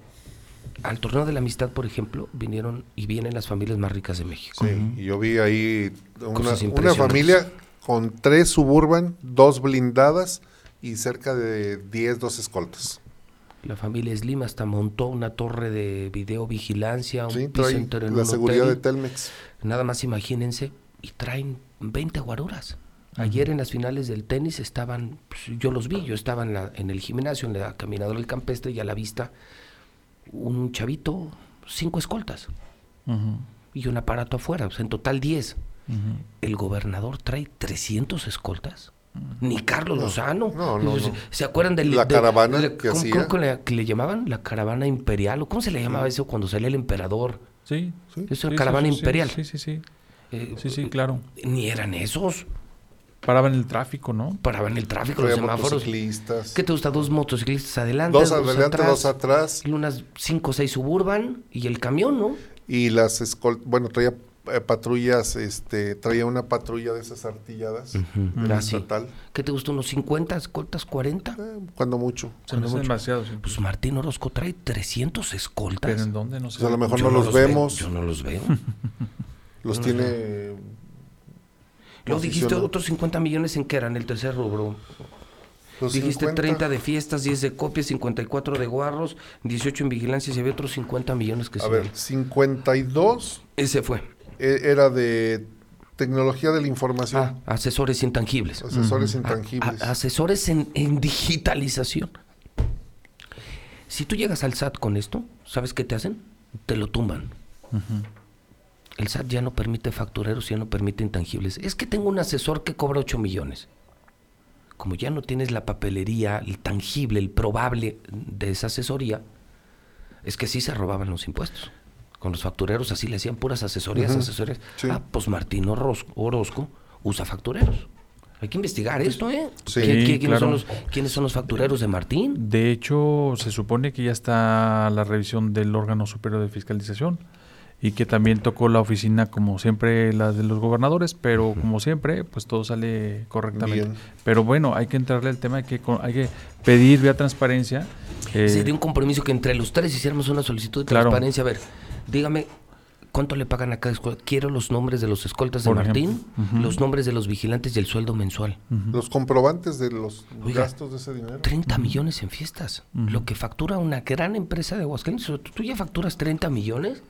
al torneo de la amistad, por ejemplo, vinieron y vienen las familias más ricas de México. Sí, y yo vi ahí una, familia con tres suburban, dos blindadas y cerca de 10, 12 escoltas. La familia Slim hasta montó una torre de videovigilancia, un Sí, piso entero en la un seguridad hotel. de Telmex. Nada más imagínense, y traen 20 guaruras. Ayer en las finales del tenis estaban, pues, yo los vi, yo estaba en, la- en el gimnasio, en la caminadora del campestre y a la vista un chavito, cinco escoltas y un aparato afuera, o sea, en total 10. ujú. El gobernador trae 300 escoltas. Ni Carlos Lozano. no, no, ¿Se, no. se acuerdan del, La de- caravana de- que ¿cómo, hacía? cómo le, que le llamaban? ¿La caravana imperial? ¿O cómo se le llamaba eso cuando salía el emperador? Sí. Sí. Es una sí, caravana sí, imperial. Sí, sí, sí. Eh, Sí, sí, claro. Ni eran esos. Paraban el tráfico, ¿no? Paraban el tráfico, los semáforos. motociclistas. ¿Qué te gusta? Dos motociclistas adelante, Dos adelante, dos atrás. y unas cinco o seis suburban y el camión, ¿no? Y las escoltas, bueno, traía eh, patrullas, este, traía una patrulla de esas artilladas. estatal. ¿Qué te gusta? ¿Unos 50 escoltas, 40? Eh, cuando mucho. Me hace demasiado. Pues Martín Orozco trae 300 escoltas. Pero ¿en dónde? No sé. Pues a lo mejor Yo no los vemos. yo no los veo. Los no, tiene. Luego dijiste otros 50 millones en qué eran el tercer rubro. Los dijiste 50. 30 de fiestas, 10 de copias, 54 de guarros, 18 en vigilancia y había otros 50 millones que A se ver, van. 52 Ese fue. eh, era de tecnología de la información. Ah, asesores intangibles. Asesores A- intangibles. a- asesores en, en digitalización. Si tú llegas al SAT con esto, ¿sabes qué te hacen? Te lo tumban. El SAT ya no permite factureros, ya no permite intangibles. Es que tengo un asesor que cobra 8 millones. Como ya no tienes la papelería, el tangible, el probable de esa asesoría, es que sí se robaban los impuestos. Con los factureros así le hacían puras asesorías, Ujú. asesorías. Sí. Ah, pues Martín Orozco, Orozco usa factureros. Hay que investigar esto, ¿eh? Sí, ¿Qui- qui- quiénes, claro. son los, quiénes son los factureros de Martín? De hecho, se supone que ya está la revisión del órgano superior de fiscalización y que también tocó la oficina como siempre la de los gobernadores, pero como siempre, pues todo sale correctamente. Bien. Pero bueno, hay que entrarle al tema, hay que, hay que pedir vía transparencia. eh, Sería un compromiso que entre los tres hiciéramos una solicitud de Claro. transparencia. A ver, dígame, ¿cuánto le pagan a cada escuela? Quiero los nombres de los escoltas de Por Martín, los nombres de los vigilantes y el sueldo mensual. Los comprobantes de los Oiga, gastos de ese dinero. 30 millones en fiestas. Lo que factura una gran empresa de Aguascalientes. Tú ya facturas 30 millones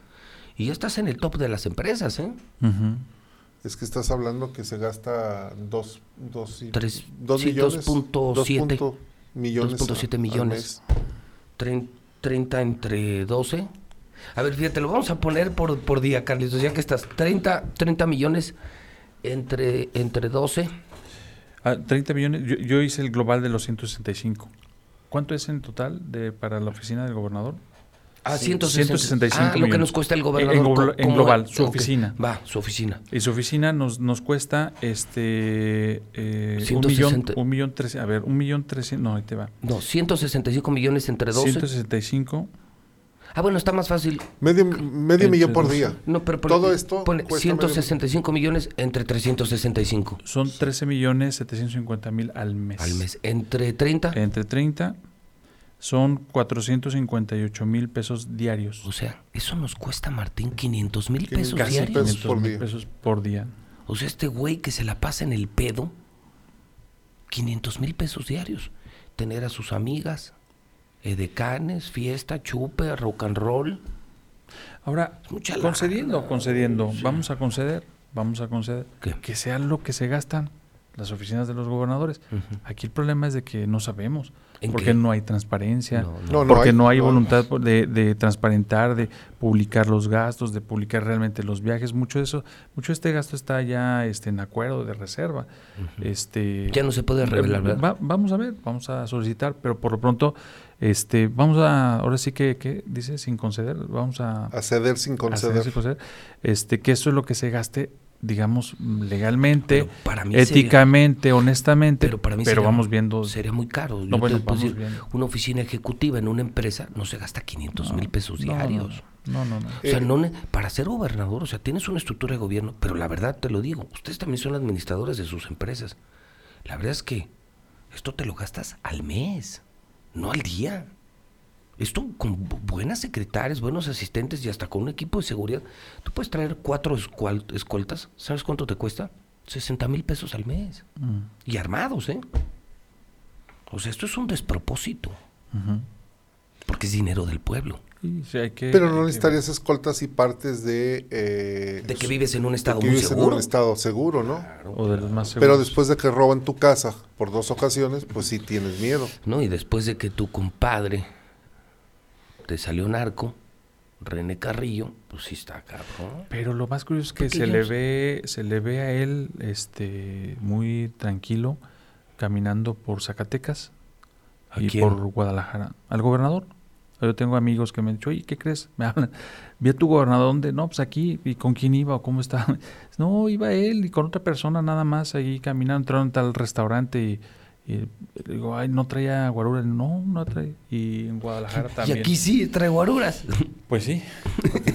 y ya estás en el top de las empresas, ¿eh? ujú. Es que estás hablando que se gasta dos, dos, y- Tres- dos sí, millones. 2.7 2.7 millones. 2.7 a- al millones. mes. Trein- 30 entre 12. A ver, fíjate, lo vamos a poner por, por día, Carlitos, ya que estás. 30, 30 millones entre, entre 12. Ah, 30 millones, yo, yo hice el global de los 165. ¿Cuánto es en total de, para la oficina del gobernador? Ah, Sí, 165. 165 Ah, lo que nos cuesta el En- gobernador. en glo- co- en global, su ok, oficina. Va, su oficina. Y su oficina nos, nos cuesta este eh, un 160. millón, un millón tres, a ver, un millón trescientos, no, ahí te va. No, 165 millones entre 12. 165, Ah, bueno, está más fácil. Medio, medio millón por día. No, pero Todo esto pone cuesta 165 millones entre 365 son 13 millones 750 mil al mes. al mes. Entre 30, Entre 30 son 458 mil pesos diarios. o sea, eso nos cuesta, Martín, 500 mil pesos casi diarios. pesos. por 500 mil día. pesos por día. O sea, este güey que se la pasa en el pedo, 500 mil pesos diarios. Tener a sus amigas, edecanes, fiesta, chupe, rock and roll. Ahora, mucha concediendo, concediendo, Sí. vamos a conceder, vamos a conceder ¿Qué? que sea lo que se gastan las oficinas de los gobernadores. Aquí el problema es de que no sabemos, ¿En porque qué? no hay transparencia, No, no. No, no porque hay, no hay voluntad de, de transparentar, de publicar los gastos, de publicar realmente los viajes. Mucho de eso, mucho de este gasto está ya este, en acuerdo de reserva. este, Ya no se puede revelar, va- ¿verdad? vamos a ver, vamos a solicitar, pero por lo pronto, este, vamos a, ahora sí que, ¿qué dice? Sin conceder, vamos a, A ceder sin a conceder. ceder, sin conceder, este, que eso es lo que se gaste, digamos, legalmente, Pero para mí sería- éticamente, honestamente, Pero para mí pero sería- vamos viendo. Sería muy caro. Yo No, bueno, te decir, una oficina ejecutiva en una empresa no se gasta 500 mil pesos No, no, diarios. No, no, no. O sea, Eh, no ne- para ser gobernador, o sea, tienes una estructura de gobierno, pero la verdad te lo digo, ustedes también son administradores de sus empresas. La verdad es que esto te lo gastas al mes, no al día. Esto con bu- buenas secretarias, buenos asistentes y hasta con un equipo de seguridad. Tú puedes traer cuatro escoltas, ¿sabes cuánto te cuesta? 60 mil pesos al mes. Mm, Y armados, ¿eh? O sea, esto es un despropósito, porque es dinero del pueblo. Sí, sí, hay que, Pero hay no que- necesitarías escoltas y partes de... eh, De que vives en un de estado que muy vives en seguro. un estado seguro, ¿no? O de los más seguros. Pero después de que roban tu casa por dos ocasiones, pues sí tienes miedo. No, y después de que tu compadre te salió narco, René Carrillo, pues sí está cabrón. Pero lo más curioso es que Porque se yo le ve, se le ve a él, este, muy tranquilo, caminando por Zacatecas ¿A y quién? por Guadalajara. Al gobernador. Yo tengo amigos que me han dicho, oye, ¿qué crees? Me hablan. Vi a tu gobernador, ¿dónde? No, pues aquí. ¿Y con quién iba o cómo estaba? No, iba él y con otra persona nada más ahí caminando, entraron a tal restaurante y, y digo, ay, no traía guarura. No, no trae. Y en Guadalajara Y también. aquí sí trae guaruras. Pues sí.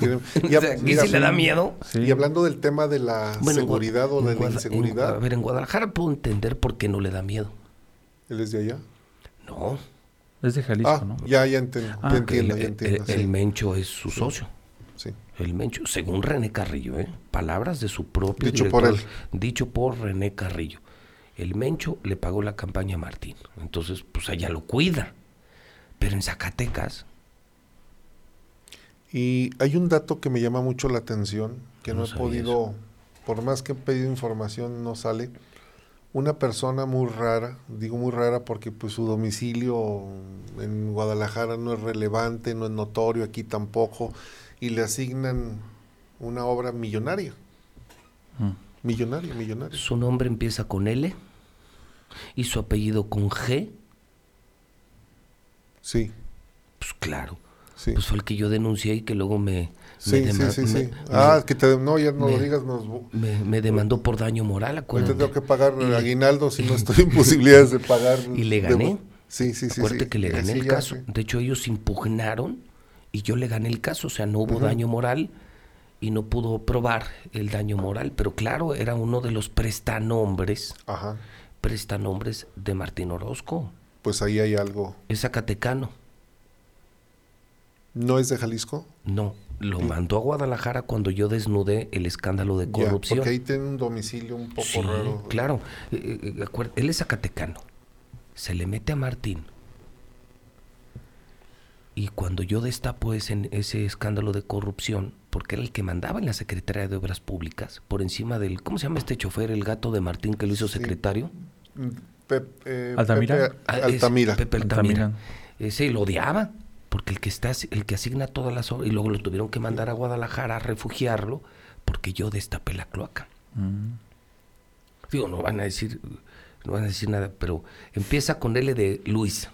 Y, o sea, aquí mira, sí le da miedo. sí. y hablando del tema de la Bueno, seguridad o de la en- inseguridad, a ver, en Guadalajara puedo entender por qué no le da miedo. él es de allá. No, Es de Jalisco, Ah, ¿no? ya, ya entiendo, Ah, ya entiendo, el, ya entiendo. el sí, Mencho es su socio. sí. El Mencho, según René Carrillo, ¿eh? palabras de su propio Dicho por director, dicho por René Carrillo. El Mencho le pagó la campaña a Martín, entonces pues allá lo cuida. Pero en Zacatecas, Y hay un dato que me llama mucho la atención, que no, No he podido, por más que he pedido información, no sale. Una persona muy rara, digo muy rara porque pues su domicilio en Guadalajara no es relevante, no es notorio, aquí tampoco, y le asignan una obra millonaria, Mm. millonaria, millonaria. su nombre empieza con L y su apellido con G, Sí, pues claro, sí. pues fue el que yo denuncié y que luego me... Sí, me sí, sí, me- sí. me- Ah, que te, no, ya no me- lo digas, nos, me, me demandó por daño moral, acuérdate. tengo que pagar le- aguinaldo si no estoy en posibilidades de pagar. Y le de- gané. sí, sí, sí. Acuérdate sí. que le gané el ya, caso. De hecho, ellos impugnaron y yo le gané el caso. O sea, no hubo daño moral y no pudo probar el daño moral. Pero claro, era uno de los prestanombres, Ajá. Prestanombres de Martín Orozco. Pues ahí hay algo. Es zacatecano. ¿No es de Jalisco? No, lo mandó a Guadalajara cuando yo desnudé el escándalo de Ya, corrupción. porque ahí tiene un domicilio un poco Sí, raro. claro. Eh, eh, acuer- él es zacatecano. Se le mete a Martín. Y cuando yo destapo ese, ese escándalo de corrupción, porque era el que mandaba en la Secretaría de Obras Públicas, por encima del, ¿cómo se llama este chofer, el gato de Martín que lo hizo secretario? Pep- eh, ¿Altamira? Pepe es Altamira. Pepe Altamira. Altamira. Ese lo odiaba, porque el que está, el que asigna todas las obras, y luego lo tuvieron que mandar a Guadalajara a refugiarlo, porque yo destapé la cloaca. Mm. Digo, no van a decir, no van a decir nada, pero empieza con L de Luis.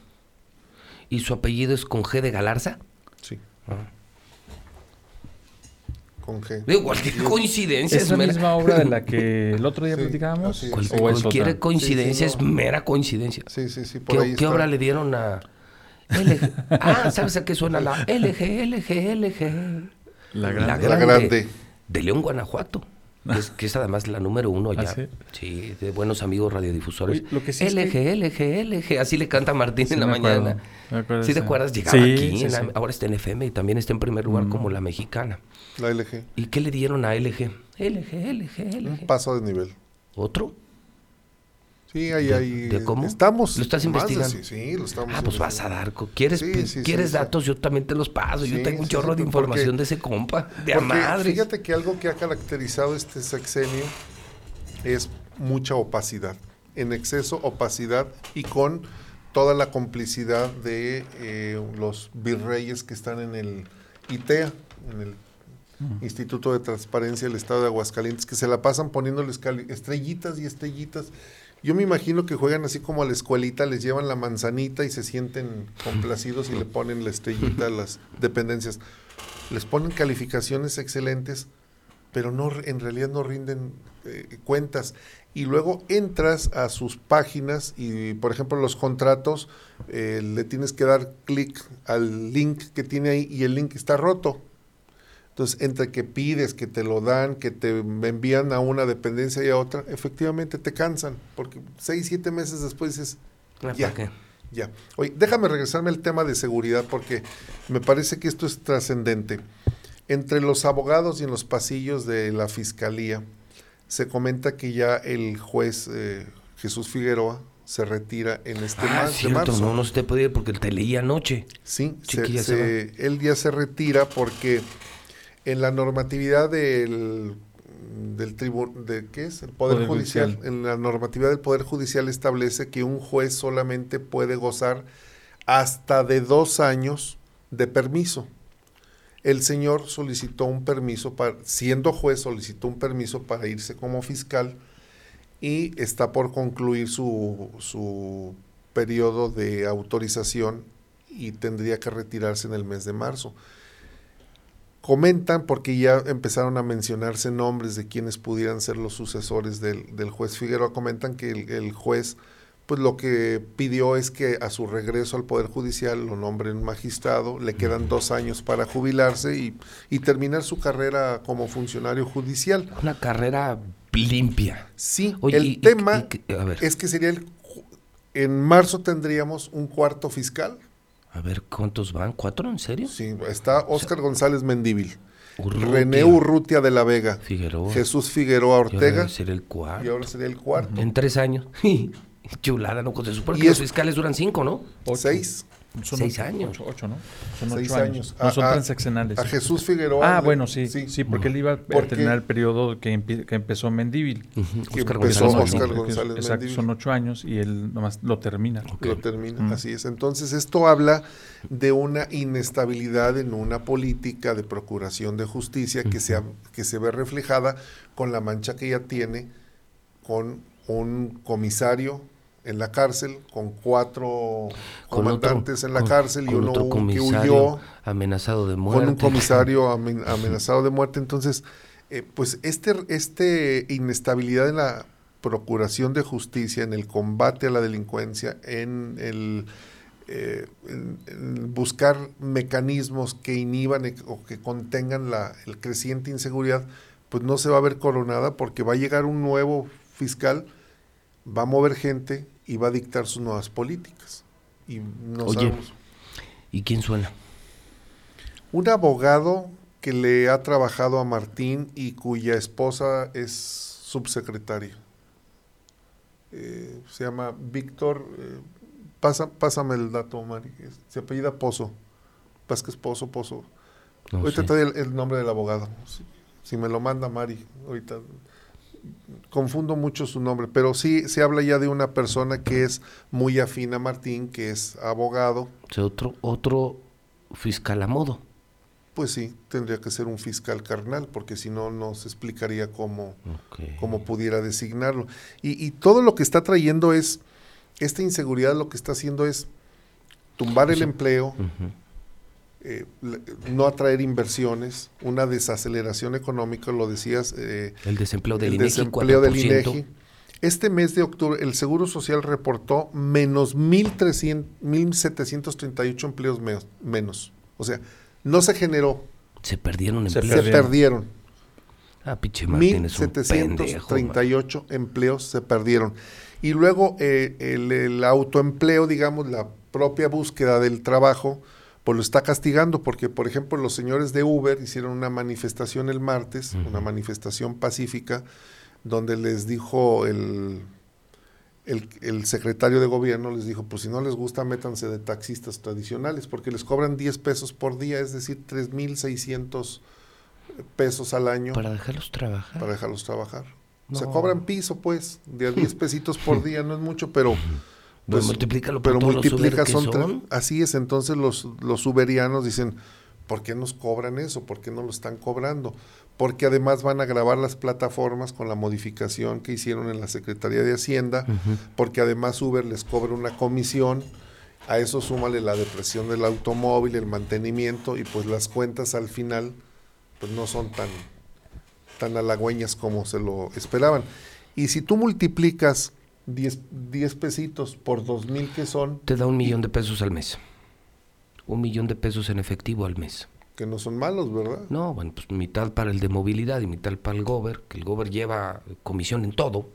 Y su apellido es con G de Galarza. Sí, Ah. Con G. Digo, cualquier coincidencia ¿Es es la mera, misma obra de la que el otro día Sí, platicábamos? es. cual- ¿O es cualquier otra? coincidencia Sí, sí, es no. mera coincidencia. Sí, sí, sí, por ¿Qué, ahí qué obra le dieron a LG? Ah, ¿sabes a qué suena la LG, LG, LG? La La grande. La grande. De León, Guanajuato. Que es, que es además la número uno allá. ¿Ah, sí? sí? de buenos amigos radiodifusores. Oye, lo que sí es LG, que- LG, LG. Así le canta Martín Sí, en la mañana. ¿Sí te acuerdas? Llegaba Sí, aquí, sí, en la- sí. ahora está en FM y también está en primer lugar Mm. como la mexicana. La LG. ¿Y qué le dieron a LG? LG, LG, Un LG. paso de nivel. ¿Otro? Sí, ahí, ¿De- ahí. de cómo? Estamos. ¿Lo estás más de- investigando? sí, sí, lo estamos Ah, pues vas a investigando. dar. ¿Quieres, Sí, pe- sí, ¿quieres sí, sí. datos? Yo también te los paso. Yo tengo un sí, chorro sí, de porque- información de ese compa. De madres. fíjate que algo que ha caracterizado este sexenio es mucha opacidad. En exceso, opacidad y con toda la complicidad de eh, los virreyes que están en el ITEA, en el Instituto de Transparencia del Estado de Aguascalientes, que se la pasan poniéndoles estrellitas y estrellitas. Yo me imagino que juegan así como a la escuelita, les llevan la manzanita y se sienten complacidos y le ponen la estrellita a las dependencias. Les ponen calificaciones excelentes, pero no en realidad no rinden eh, cuentas. Y luego entras a sus páginas y, por ejemplo, los contratos, eh, le tienes que dar clic al link que tiene ahí y el link está roto. Entonces, entre que pides, que te lo dan, que te envían a una dependencia y a otra, efectivamente te cansan, porque seis, siete meses después dices, ya, ¿para qué? ya. Oye, déjame regresarme al tema de seguridad, porque me parece que esto es trascendente. Entre los abogados y en los pasillos de la fiscalía, se comenta que ya el juez eh, Jesús Figueroa, se retira en este Ah, mes de cierto, marzo. no, no se te puede ir porque te leí anoche. Sí, se- se él ya se retira porque en la normatividad del del tribu- de qué es el poder, Poder judicial. Judicial. en la normatividad del poder judicial establece que un juez solamente puede gozar hasta de dos años de permiso el señor solicitó un permiso para siendo juez solicitó un permiso para irse como fiscal y está por concluir su, su periodo de autorización y tendría que retirarse en el mes de marzo. Comentan, porque ya empezaron a mencionarse nombres de quienes pudieran ser los sucesores del, del juez Figueroa, comentan que el, el juez pues lo que pidió es que a su regreso al Poder Judicial lo nombren magistrado, le quedan dos años para jubilarse y, y terminar su carrera como funcionario judicial. Una carrera limpia. Sí, Oye, el y- tema y- a ver. es que sería el... En marzo tendríamos un cuarto fiscal. A ver, ¿cuántos van? ¿Cuatro? ¿En serio? Sí, está Óscar González Mendívil, Urrutia, René Urrutia de la Vega, Figueroa. Jesús Figueroa Y ahora Ortega debe ser el cuarto. y ahora sería el cuarto. En tres años. Chulada, ¿no? Se supone Y que es- los fiscales duran cinco, ¿no? Ocho. Seis. Son Seis ocho, años. Ocho, ocho, ¿no? Son Seis ocho años. años. No A- son a- transaccionales. A Jesús Figueroa. Ah, le- bueno, sí, sí, porque él iba a Porque- terminar el periodo que, que empezó Que Óscar empezó González Óscar Mendívil. González Exacto, Mendívil. son ocho años y él nomás lo termina. lo termina, Mm. así es. Entonces, esto habla de una inestabilidad en una política de procuración de justicia que, se, ha- que se ve reflejada con la mancha que ella tiene con un comisario en la cárcel, con cuatro Con otro- comandantes en la con- cárcel y uno que huyó amenazado de muerte. con un comisario amen- amenazado de muerte. Entonces, eh, pues este, este inestabilidad en la procuración de justicia, en el combate a la delincuencia, en el eh, en- en buscar mecanismos que inhiban e- o que contengan la el creciente inseguridad, pues no se va a ver coronada porque va a llegar un nuevo fiscal, va a mover gente y va a dictar sus nuevas políticas. Y no Oye. sabemos. ¿Y quién suena? Un abogado que le ha trabajado a Martín y cuya esposa es subsecretaria. Eh, se llama Víctor. eh, pasa, pásame el dato, Mari. Se apellida Pozo. Vázquez Pozo, Pozo. No ahorita te doy el, el nombre del abogado. Si, si me lo manda Mari, ahorita. Confundo mucho su nombre, pero sí se habla ya de una persona que es muy afín a Martín, que es abogado. O sea, otro, otro fiscal a modo. Pues sí, tendría que ser un fiscal carnal, porque si no, no se explicaría cómo, cómo pudiera designarlo. Y, y todo lo que está trayendo es, esta inseguridad lo que está haciendo es tumbar el empleo. Eh, no atraer inversiones, una desaceleración económica, lo decías, eh, El desempleo del el INEGI, desempleo del 4%. INEGI. Este mes de octubre, el Seguro Social reportó menos 1.300 1.738 empleos me- menos. O sea, no se generó, Se perdieron Se empleos. se perdieron. Ah, pinche Martín es un pendejo. 1.738 empleos se perdieron. Y luego eh, el, el autoempleo, digamos, la propia búsqueda del trabajo, pues lo está castigando, porque por ejemplo los señores de Uber hicieron una manifestación el martes, una manifestación pacífica, donde les dijo el, el, el secretario de gobierno, les dijo, pues si no les gusta, métanse de taxistas tradicionales, porque les cobran 10 pesos por día, es decir, 3.600 pesos al año Para dejarlos trabajar. para dejarlos trabajar. O sea, cobran piso, pues, de a 10 pesitos por día, no es mucho, pero... Bueno, multiplícalo por pero todos multiplica, que son, son. Así es, entonces los, los uberianos dicen, ¿por qué nos cobran eso? ¿Por qué no lo están cobrando? Porque además van a grabar las plataformas con la modificación que hicieron en la Secretaría de Hacienda, porque además Uber les cobra una comisión, a eso súmale la depresión del automóvil, el mantenimiento, y pues las cuentas al final pues no son tan, tan halagüeñas como se lo esperaban. Y si tú multiplicas 10, 10 pesitos por 2 mil que son, Te da un millón de pesos al mes. Un millón de pesos en efectivo al mes. que no son malos, ¿verdad? No, bueno, pues mitad para el de movilidad y mitad para el gober, que el gober lleva comisión en todo.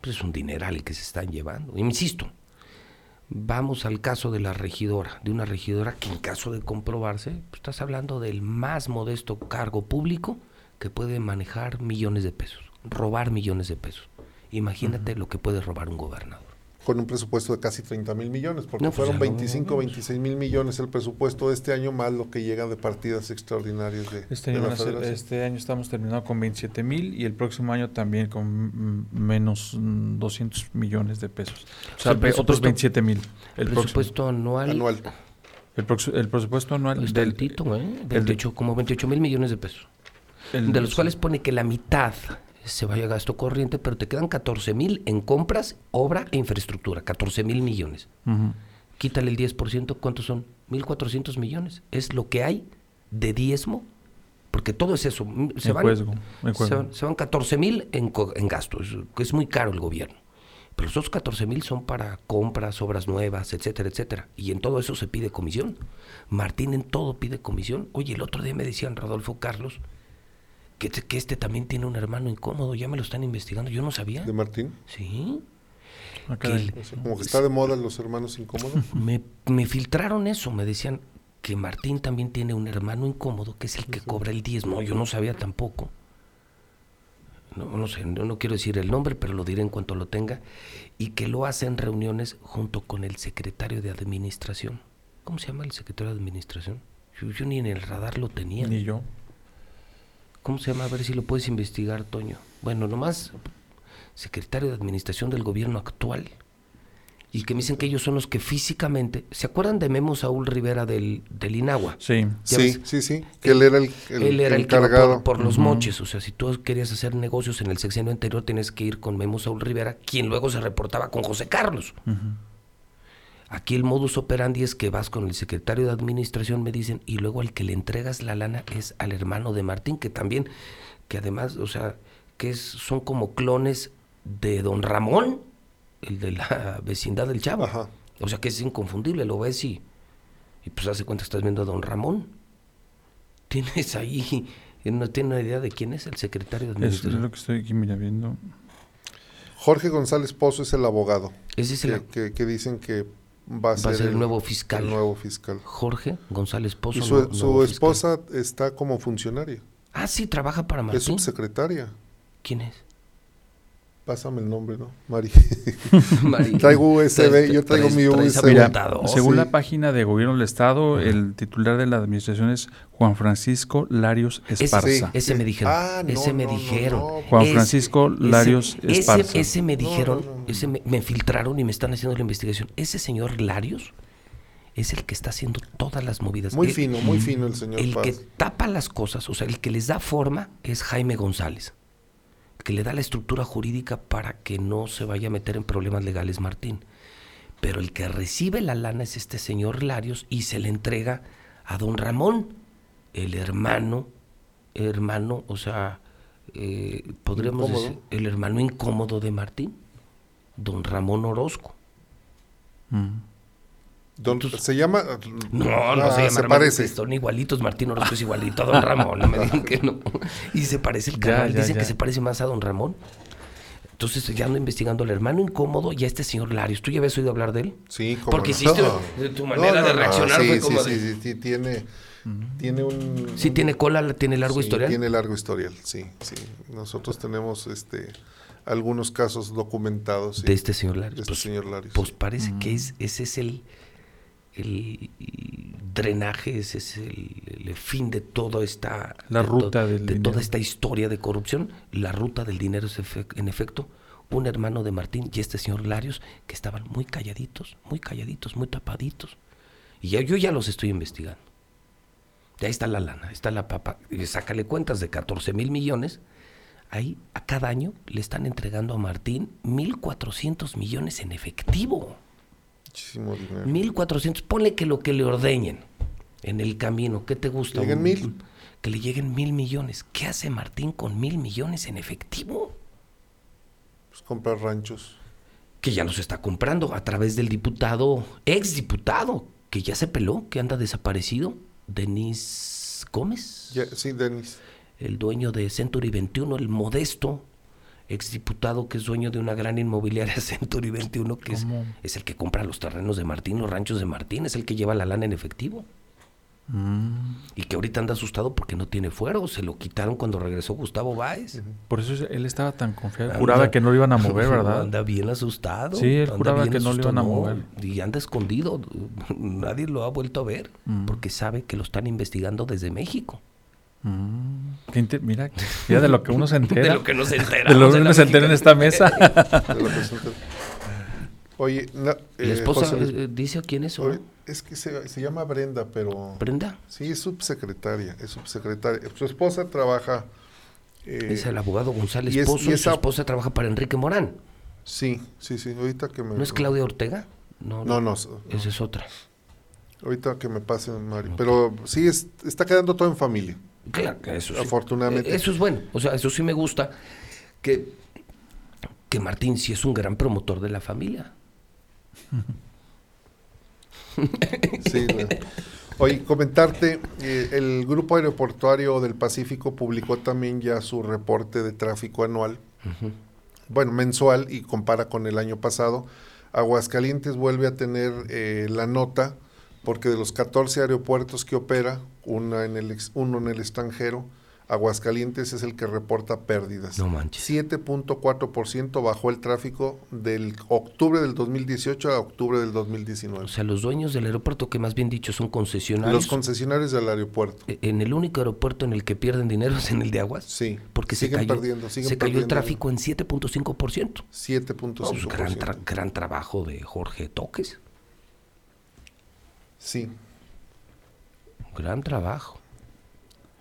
Pues es un dineral el que se están llevando. Insisto, vamos al caso de la regidora, de una regidora que en caso de comprobarse, pues estás hablando del más modesto cargo público que puede manejar millones de pesos, robar millones de pesos. Imagínate lo que puede robar un gobernador. con un presupuesto de casi 30 mil millones, porque No, pues fueron ya no, 25, no, no. 26 mil millones el presupuesto de este año, más lo que llega de partidas extraordinarias de, Este de año, la ser- este año estamos terminando con 27 mil y el próximo año también con menos mm, 200 millones de pesos. O sea, otros presupuesto- 27 mil. El, próximo. presupuesto anual. anual. El, el presupuesto anual Es del, tantito, ¿eh? el de- 28, como 28 mil millones de pesos. el- de los cuales pone que la mitad se vaya a gasto corriente, pero te quedan 14 mil en compras, obra e infraestructura. 14 mil millones. Quítale el 10%, ¿cuántos son? 1.400 millones. Es lo que hay de diezmo, porque todo es eso. Se En van, juego, en se van, se van 14 mil en, en gastos, que es muy caro el gobierno. Pero los otros 14 mil son para compras, obras nuevas, etcétera, etcétera. Y en todo eso se pide comisión. Martín en todo pide comisión. Oye, el otro día me decían Rodolfo Carlos que, te- que este también tiene un hermano incómodo. Ya me lo están investigando. Yo no sabía. de Martín. Sí. Ah, Que caray. el- O sea, como que está de moda los hermanos incómodos. me, me filtraron eso, me decían que Martín también tiene un hermano incómodo que es el que cobra el diezmo. Yo no sabía tampoco. No, no sé, no, no quiero decir el nombre, pero lo diré en cuanto lo tenga. Y que lo hace en reuniones junto con el secretario de administración. ¿Cómo se llama el secretario de administración? Yo, yo ni en el radar lo tenía. Ni yo. ¿Cómo se llama? A ver si lo puedes investigar, Toño. Bueno, nomás secretario de administración del gobierno actual. Y que me dicen que ellos son los que físicamente... ¿Se acuerdan de Memo Saúl Rivera del, del Inagua? Sí. Sí, sí, sí. Que él era el, el Él era el que encargado. por, por los moches. O sea, si tú querías hacer negocios en el sexenio anterior, tienes que ir con Memo Saúl Rivera, quien luego se reportaba con José Carlos. Aquí el modus operandi es que vas con el secretario de administración, me dicen, y luego al que le entregas la lana es al hermano de Martín, que también, que además, o sea, que es, son como clones de don Ramón, el de la vecindad del Chavo. Ajá. O sea que es inconfundible, lo ves y, y pues hace cuenta estás viendo a don Ramón. Tienes ahí, no tiene una idea de quién es el secretario de Es, administración. lo que estoy aquí mira, viendo. Jorge González Pozo es el abogado. Ese es Que, el, que- que dicen que va a va ser, el nuevo fiscal. el nuevo fiscal. Jorge González Pozo. Y su, fiscal. esposa está como funcionaria. Ah, sí, trabaja para Martín. Es subsecretaria. ¿Quién es? Pásame el nombre, ¿no? Mari. Mari. Traigo USB, yo traigo mi USB. Mira, según sí. la página de Gobierno del Estado, el titular de la administración es Juan Francisco Larios Esparza. Sí. Ese me dijeron. Ah, no, ese me no, dijeron. no. Juan Ese- Francisco Larios ese, Esparza. Ese me No, no, dijeron, no, no. ese me, me filtraron y me están haciendo la investigación. Ese señor Larios es el que está haciendo todas las movidas. Muy El- fino, muy fino el señor El Paz. que tapa las cosas, o sea, el que les da forma es Jaime González, que le da la estructura jurídica para que no se vaya a meter en problemas legales Martín. Pero el que recibe la lana es este señor Larios y se le entrega a don Ramón, el hermano, hermano, o sea, eh, podríamos Incómodo. decir, el hermano incómodo de Martín, don Ramón Orozco. Mm. Don- Entonces- se llama. No, no Ah, se llama se parece. Son igualitos, Martín Orozco es igualito a Don Ramón, no me digan que no. Y se parece el canal, ya, dicen ya. que se parece más a Don Ramón. Entonces ya ando investigando al hermano incómodo y a este señor Larios. ¿Tú ya habías oído hablar de él? Sí, como Porque hiciste tu manera de reaccionar fue como sí, de- sí, sí, sí, tiene, tiene un... Sí, tiene cola, tiene largo sí, historial. Tiene largo historial, sí, sí. Nosotros tenemos este algunos casos documentados sí, De este señor de Larios. este Pues, señor Larios. pues parece que es, ese es el, el drenaje, ese es el, el fin de toda esta... La de to- ruta del De dinero. toda esta historia de corrupción. La ruta del dinero es en efecto un hermano de Martín y este señor Larios que estaban muy calladitos, muy calladitos, muy tapaditos. Y ya, yo ya los estoy investigando. Ya está la lana, está la papa. Y sácale cuentas de 14 mil millones. Ahí a cada año le están entregando a Martín 1.400 millones en efectivo. Muchísimo dinero. 1.400. Ponle que lo que le ordeñen en el camino. ¿Qué te gusta? Lleguen mil. Que le lleguen mil millones. ¿Qué hace Martín con mil millones en efectivo? Pues comprar ranchos. Que ya los está comprando a través del diputado, ex diputado, que ya se peló, que anda desaparecido. Denis Gómez. Sí, Denis. el dueño de Century 21, el modesto exdiputado que es dueño de una gran inmobiliaria Century 21, que es, el que compra los terrenos de Martín, los ranchos de Martín, es el que lleva la lana en efectivo. Mm. Y que ahorita anda asustado porque no tiene fuero. Se lo quitaron cuando regresó Gustavo Báez. Por eso él estaba tan confiado. Anda- Juraba que no lo iban a mover, ¿verdad? Anda bien asustado. Sí, él juraba que no lo iban a mover. Y anda escondido. Nadie lo ha vuelto a ver Mm. porque sabe que lo están investigando desde México. Mm. Mira, mira de lo que uno se entera. De lo que no se entera. de lo que uno se entera en esta mesa. de lo que resulta. Oye, La eh, esposa José eh, dice quién es. no? oye, es que se, se llama Brenda, pero Brenda. sí es subsecretaria, es subsecretaria. Su esposa trabaja. eh, es el abogado González y es- Pozo. y Y esa- su esposa trabaja para Enrique Morán. Sí, sí, sí. Ahorita que me. ¿No es Claudia Ortega? No, No, no. Esa es otra. Ahorita que me pase, Mario. Pero sí, es- está quedando todo en familia. Claro, eso sí. Afortunadamente. Eh, Eso es bueno. O sea, eso sí me gusta. Que, que Martín sí es un gran promotor de la familia. Sí, Oye, comentarte, eh, el Grupo Aeroportuario del Pacífico publicó también ya su reporte de tráfico anual, bueno, mensual y compara con el año pasado. Aguascalientes vuelve a tener eh, la nota porque de los 14 aeropuertos que opera, una en el ex- uno en el extranjero, Aguascalientes es el que reporta pérdidas. No manches. 7.4% bajó el tráfico del octubre del 2018 a octubre del 2019. O sea, los dueños del aeropuerto, que más bien dicho son concesionarios. Los concesionarios del aeropuerto. eh, en el único aeropuerto en el que pierden dinero es en el de Aguas. Sí. Porque se siguen cayó, perdiendo, siguen se cayó el tráfico en 7.5%. 7.5%. Oh, gran, tra- gran trabajo de Jorge Toques. Sí. Gran trabajo.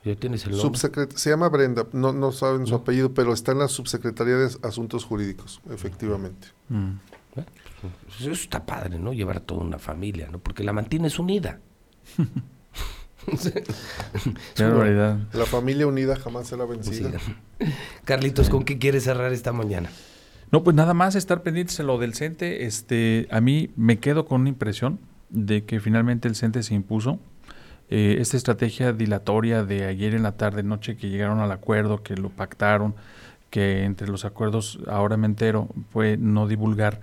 Ya tienes el nombre. Subsecret- se llama Brenda, no, no saben su apellido, pero está en la Subsecretaría de Asuntos Jurídicos, efectivamente. Mm. Pues eso está padre, ¿no? Llevar a toda una familia, ¿no? Porque la mantienes unida. Qué barbaridad. La familia unida jamás será Sí. vencida. Carlitos, ¿con qué quieres cerrar esta mañana? No, pues nada más estar pendientes en lo del CENTE. Este, a mí me quedo con una impresión de que finalmente el CENTE se impuso. Eh, esta estrategia dilatoria de ayer en la tarde, noche, que llegaron al acuerdo, que lo pactaron, que entre los acuerdos, ahora me entero, fue no divulgar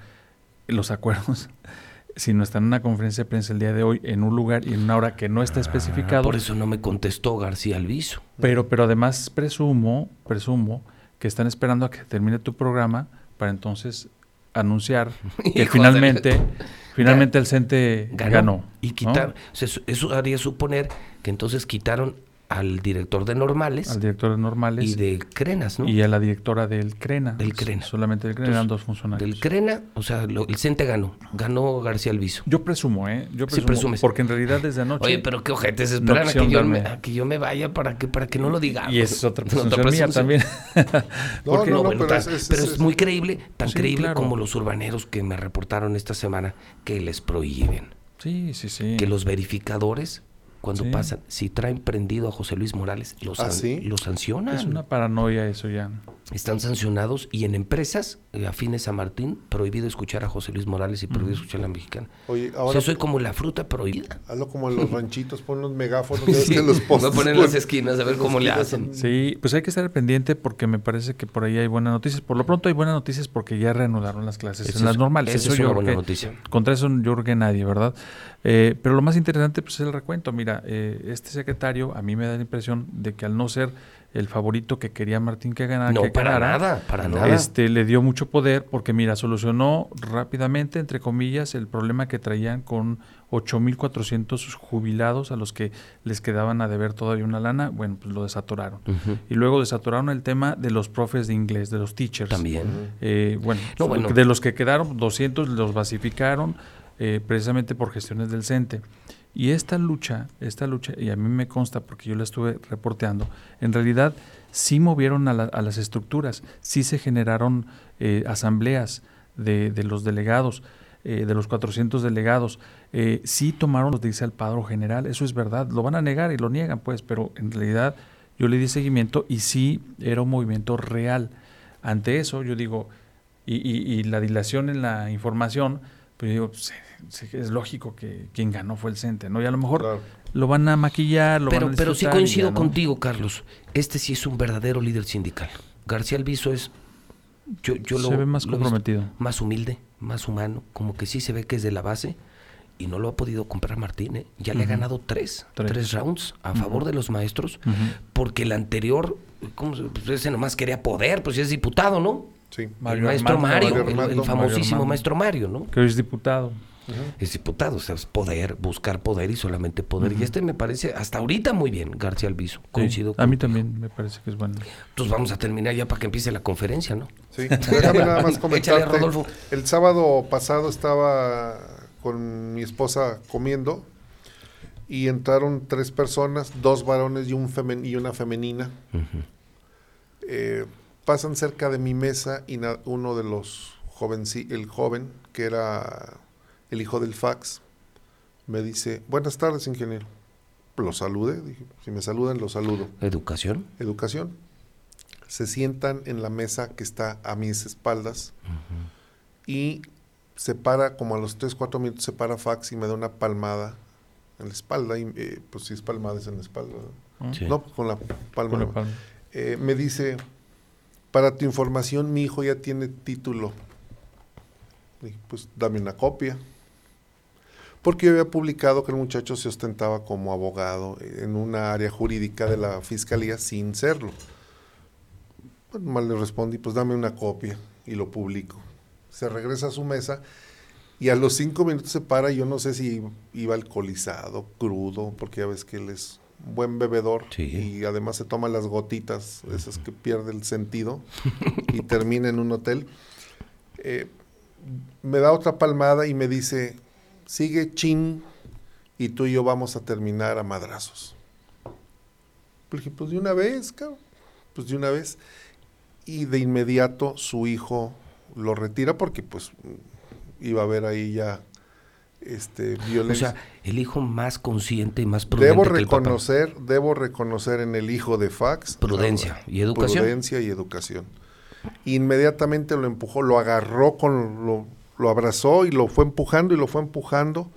los acuerdos, sino estar en una conferencia de prensa el día de hoy en un lugar y en una hora que no está especificado. Ah, por eso no me contestó García Alviso. Pero, pero además presumo, presumo que están esperando a que termine tu programa para entonces anunciar que finalmente, finalmente el CENTE ganó. Y quitar, eso haría suponer que entonces quitaron al director de normales al director de normales y de Crenas, ¿no? y a la directora del CRENA. Del CRENA. Solamente del CRENA eran dos funcionarios. Del Crena, o sea, lo- el CENTE ganó. Ganó García Alviso. Yo presumo, ¿eh? Yo Sí, presumo, presumes. porque en realidad desde anoche... Oye, pero qué ojetes no esperan a, que yo me, a que yo me vaya para que para que no lo digamos. Y es otra No, presunción mía presunción. también. No, Porque- no, No, no, bueno, pero tan- es- es- pero es- es muy creíble, tan Sí, creíble claro. como los urbaneros que me reportaron esta semana que les prohíben. Sí, sí, sí. Que los verificadores, cuando Sí. pasan, si traen prendido a José Luis Morales, lo, ¿Ah, san- sí? lo sancionan. Es una paranoia eso ya. Están sancionados y en empresas eh, afines a Martín, prohibido escuchar a José Luis Morales y prohibido escuchar a la mexicana. Oye, o ahora sea, soy como la fruta prohibida. hazlo como en los ranchitos, pon los megáfonos, Sí, que los voy a postes poner en las esquinas a ver cómo le hacen. Sí, pues hay que estar pendiente porque me parece que por ahí hay buenas noticias. Por lo pronto hay buenas noticias porque ya reanudaron las clases Eso en las es- normales. eso es una buena que- noticia. Contra eso yo creo que nadie, ¿verdad? Eh, pero lo más interesante pues, es el recuento. Mira, eh, este secretario a mí me da la impresión de que al no ser el favorito que quería Martín que ganara, No, que para ganara, nada, para nada. Este, le dio mucho poder porque, mira, solucionó rápidamente, entre comillas, el problema que traían con 8.400 jubilados a los que les quedaban a deber todavía una lana. Bueno, pues lo desatoraron. Y luego desatoraron el tema de los profes de inglés, de los teachers. También. Eh, bueno, No, bueno. de los que quedaron, 200 los basificaron eh, precisamente por gestiones del CENTE. Y esta lucha, esta lucha, y a mí me consta porque yo la estuve reporteando, en realidad sí movieron a, la- a las estructuras, sí se generaron eh, asambleas de, de los delegados, eh, de los 400 delegados, eh, sí tomaron los dice el padro general, eso es verdad, lo van a negar y lo niegan pues, pero en realidad yo le di seguimiento y sí era un movimiento real. Ante eso yo digo, y- y la dilación en la información, pues yo digo, pues, sí, sí, es lógico que quien ganó fue el CENTE, ¿no? Y a lo mejor Claro. lo van a maquillar, lo Pero, van a pero sí coincido ya, ¿no? contigo, Carlos. Este sí es un verdadero líder sindical. García Alviso es. Yo, yo Se lo, ve más lo comprometido. más humilde, más humano, como que sí se ve que es de la base y no lo ha podido comprar Martín. ¿eh? Ya le ha ganado tres, Tres. tres, rounds a favor de los maestros, porque el anterior, ¿cómo se- pues ese nomás quería poder, pues es diputado, ¿no? Sí. Mario el maestro Armando, Mario, Mario el- famosísimo Mario maestro Mario, ¿no? Que hoy es diputado. Es diputado, o sea, es poder, buscar poder y solamente poder. Y este me parece hasta ahorita muy bien, García Alviso. Coincido Sí, con A mí también me parece que es bueno. Entonces vamos a terminar ya para que empiece la conferencia, ¿no? Sí, déjame nada más comentarte. Rodolfo. El sábado pasado estaba con mi esposa comiendo y entraron tres personas, dos varones y, un femen- y una femenina. Eh, pasan cerca de mi mesa y uno de los jóvenes, el joven, que era el hijo del fax, me dice, buenas tardes, ingeniero. Lo saludé, dije, si me saludan, lo saludo. Educación. Educación. Se sientan en la mesa que está a mis espaldas y se para, como a los 3, 4 minutos, se para fax y me da una palmada en la espalda. Y, eh, pues si es palmada es en la espalda. ¿no? Sí. No, con la palma. Con la palma. Eh, me dice, para tu información, mi hijo ya tiene título. Dije, pues dame una copia. Porque yo había publicado que el muchacho se ostentaba como abogado en una área jurídica de la fiscalía sin serlo. Bueno, mal le respondí, pues dame una copia y lo publico. Se regresa a su mesa y a los cinco minutos se para, yo no sé si iba alcoholizado, crudo, porque ya ves que él es buen bebedor Sí. y además se toma las gotitas, esas que pierde el sentido y termina en un hotel. Eh, me da otra palmada y me dice, sigue chin y tú y yo vamos a terminar a madrazos. Le dije, pues de una vez, cabrón, pues de una vez. Y de inmediato su hijo lo retira porque pues iba a haber ahí ya este O violencia. sea, el hijo más consciente y más prudente debo que el papá. reconocer, debo reconocer en el hijo de Fax Prudencia la- y educación. Prudencia y educación. Inmediatamente lo empujó, lo agarró con lo, lo abrazó y lo fue empujando y lo fue empujando.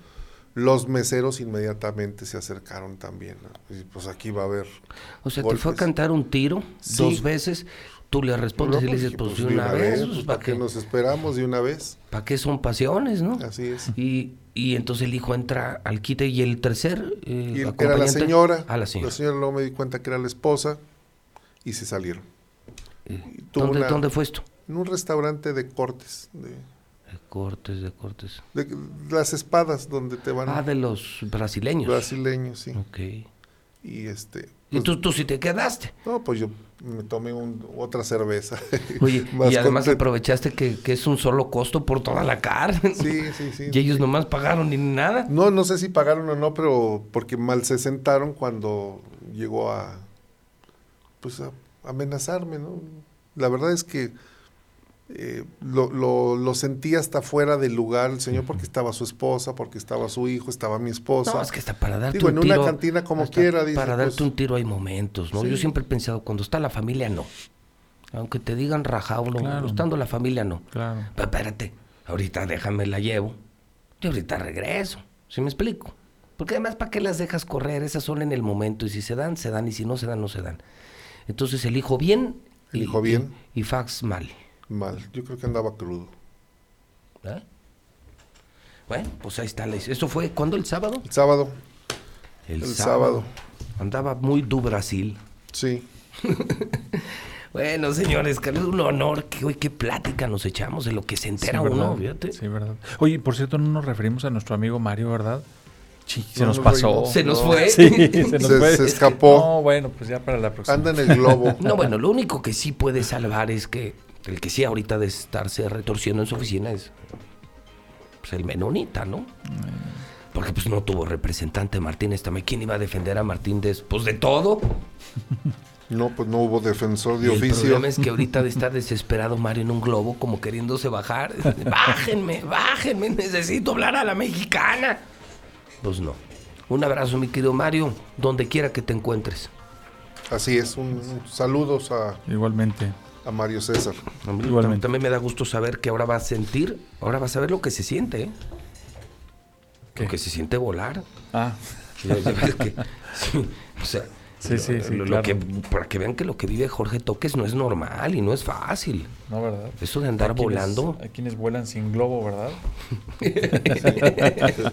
Los meseros inmediatamente se acercaron también. ¿no? Y, pues aquí va a haber O sea, te fue a cantar un tiro Sí. dos veces, tú le respondes y le dices, dije, pues, de una vez, pues, pues, ¿para ¿para qué qué? nos esperamos de una vez? ¿Para qué son pasiones, no? Así es. Y, y entonces el hijo entra al quite y el tercer eh, Y el- era la señora, Ah, la señora. la señora luego me di cuenta que era la esposa y se salieron. Eh, y ¿Dónde, una- ¿Dónde fue esto? En un restaurante de cortes, de, De cortes, de cortes. de las espadas donde te van Ah, de los brasileños. brasileños, sí. Ok. Y este, Y pues, tú, tú sí te quedaste. no, pues yo me tomé un- otra cerveza. Oye, y además contento. aprovechaste que, que es un solo costo por toda la carne. Sí, sí, sí. Y ellos nomás pagaron ni nada. No, no sé si pagaron o no, pero porque mal se sentaron cuando llegó a, pues a amenazarme, ¿no? La verdad es que eh, lo, lo, lo sentí hasta fuera del lugar el señor porque estaba su esposa, porque estaba su hijo, estaba mi esposa. No, es que hasta para darte Digo, un en una tiro. cantina como quiera, dice, Para darte pues, un tiro hay momentos, ¿no? sí. Yo siempre he pensado, cuando está la familia, no. Aunque te digan rajado, no. Claro. Estando la familia, no. Claro. Pero espérate, ahorita déjame la llevo. Y ahorita regreso. ¿Sí me explico? Porque además, ¿para qué las dejas correr? Esas son en el momento. Y si se dan, se dan. Y si no se dan, no se dan. Entonces, el hijo bien. El y- hijo bien. Y, y fax mal. Mal, yo creo que andaba crudo. ¿eh? Bueno, pues ahí está. ¿Eso fue cuándo? ¿El sábado? El sábado, El, El sábado. sábado. Andaba muy du Brasil. sí. Bueno, señores, que es un honor que hoy qué plática nos echamos de lo que se entera Sí, uno, ¿verdad? fíjate. Sí, verdad. Oye, por cierto, no nos referimos a nuestro amigo Mario, ¿verdad? Sí, se No nos nos pasó. reímos. Se nos No. fue. Sí, se nos Se- fue. se escapó. No, bueno, pues ya para la próxima. Anda en el globo. No, bueno, lo único que sí puede salvar es que el que sí ahorita de estarse retorciendo en su oficina es pues, el menonita, ¿no? Porque pues no tuvo representante Martínez también. ¿Quién iba a defender a Martín después de todo? No, pues no hubo defensor de Y el oficio. problema es que ahorita de estar desesperado Mario en un globo como queriéndose bajar. Bájenme, bájenme, necesito hablar a la mexicana. Pues no. Un abrazo, mi querido Mario, donde quiera que te encuentres. Así es, un, un saludos a, Igualmente. A Mario César. Igualmente. También me da gusto saber que ahora va a sentir, ahora va a saber lo que se siente, ¿eh? ¿Qué? Lo que se siente volar. Ah, que- sí, o sea, Sí, sí, sí, Lo- claro. que, para que vean que lo que vive Jorge Toques no es normal y no es fácil. No, ¿verdad? Eso de andar Hay quienes- volando. Hay quienes vuelan sin globo, ¿verdad?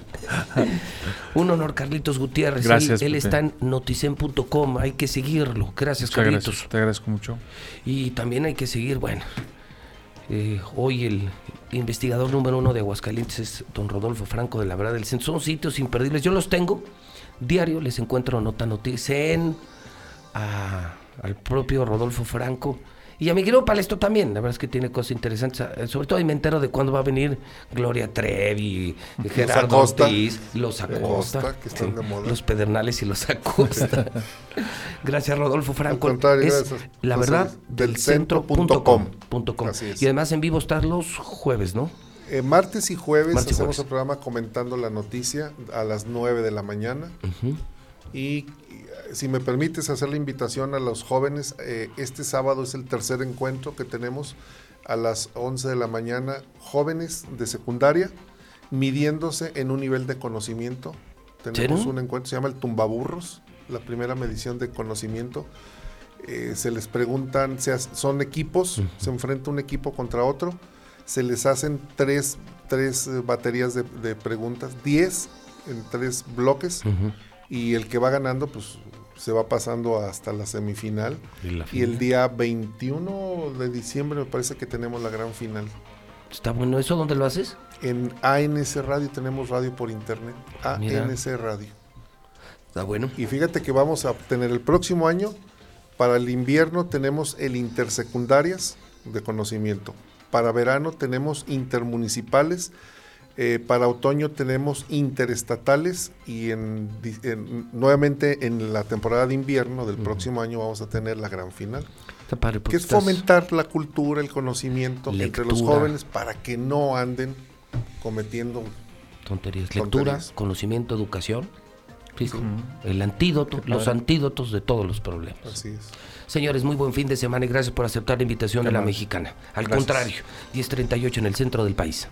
Un honor, Carlitos Gutiérrez. Él- Gracias, Él, está en noticen.com. Hay que seguirlo. Gracias, Muchas Carlitos. gracias. Te agradezco mucho. Y también hay que seguir, bueno, eh, hoy el investigador número uno de Aguascalientes es don Rodolfo Franco de la Verdad del Centro. Son sitios imperdibles. Yo los tengo. Diario les encuentro nota noticia en a- al propio Rodolfo Franco. Y a mi querido Palesto también, la verdad es que tiene cosas interesantes. Eh, Sobre todo ahí me entero de cuándo va a venir Gloria Trevi, Gerardo Acosta. Ortiz, los Acosta, Acosta, que están de moda. los Pedernales y los Acosta. gracias Rodolfo Franco. Es gracias. la verdad del centro.com. Y además en vivo están los jueves, ¿no? Eh, martes y jueves Martes hacemos jueves. el programa comentando la noticia a las 9 de la mañana. Y y, eh, si me permites hacer la invitación a los jóvenes, eh, este sábado es el tercer encuentro que tenemos a las 11 de la mañana, jóvenes de secundaria midiéndose en un nivel de conocimiento. Tenemos ¿Serio? un encuentro, se llama el Tumbaburros, la primera medición de conocimiento. Eh, se les preguntan, se son equipos, se enfrenta un equipo contra otro, se les hacen tres, tres eh, baterías de, de preguntas, 10 en tres bloques, y el que va ganando, pues se va pasando hasta la semifinal. Y la Y el día 21 de diciembre me parece que tenemos la gran final. Está bueno. ¿Eso dónde lo haces? En ANC Radio tenemos radio por internet. Mira. ANC Radio. Está bueno. Y fíjate que vamos a tener el próximo año, para el invierno tenemos el intersecundarias de conocimiento. Para verano tenemos intermunicipales. eh, para otoño tenemos interestatales y en, nuevamente en la temporada de invierno del próximo año vamos a tener la gran final. Padre. que es fomentar la cultura, el conocimiento entre los jóvenes para que no anden cometiendo Tonterías. Lectura, Tonterías. conocimiento, educación. Sí, sí. El antídoto, los antídotos de todos los problemas. así es. Señores, muy buen fin de semana y gracias por aceptar la invitación de la mexicana. Al Gracias. contrario, 10.38 en el centro del país.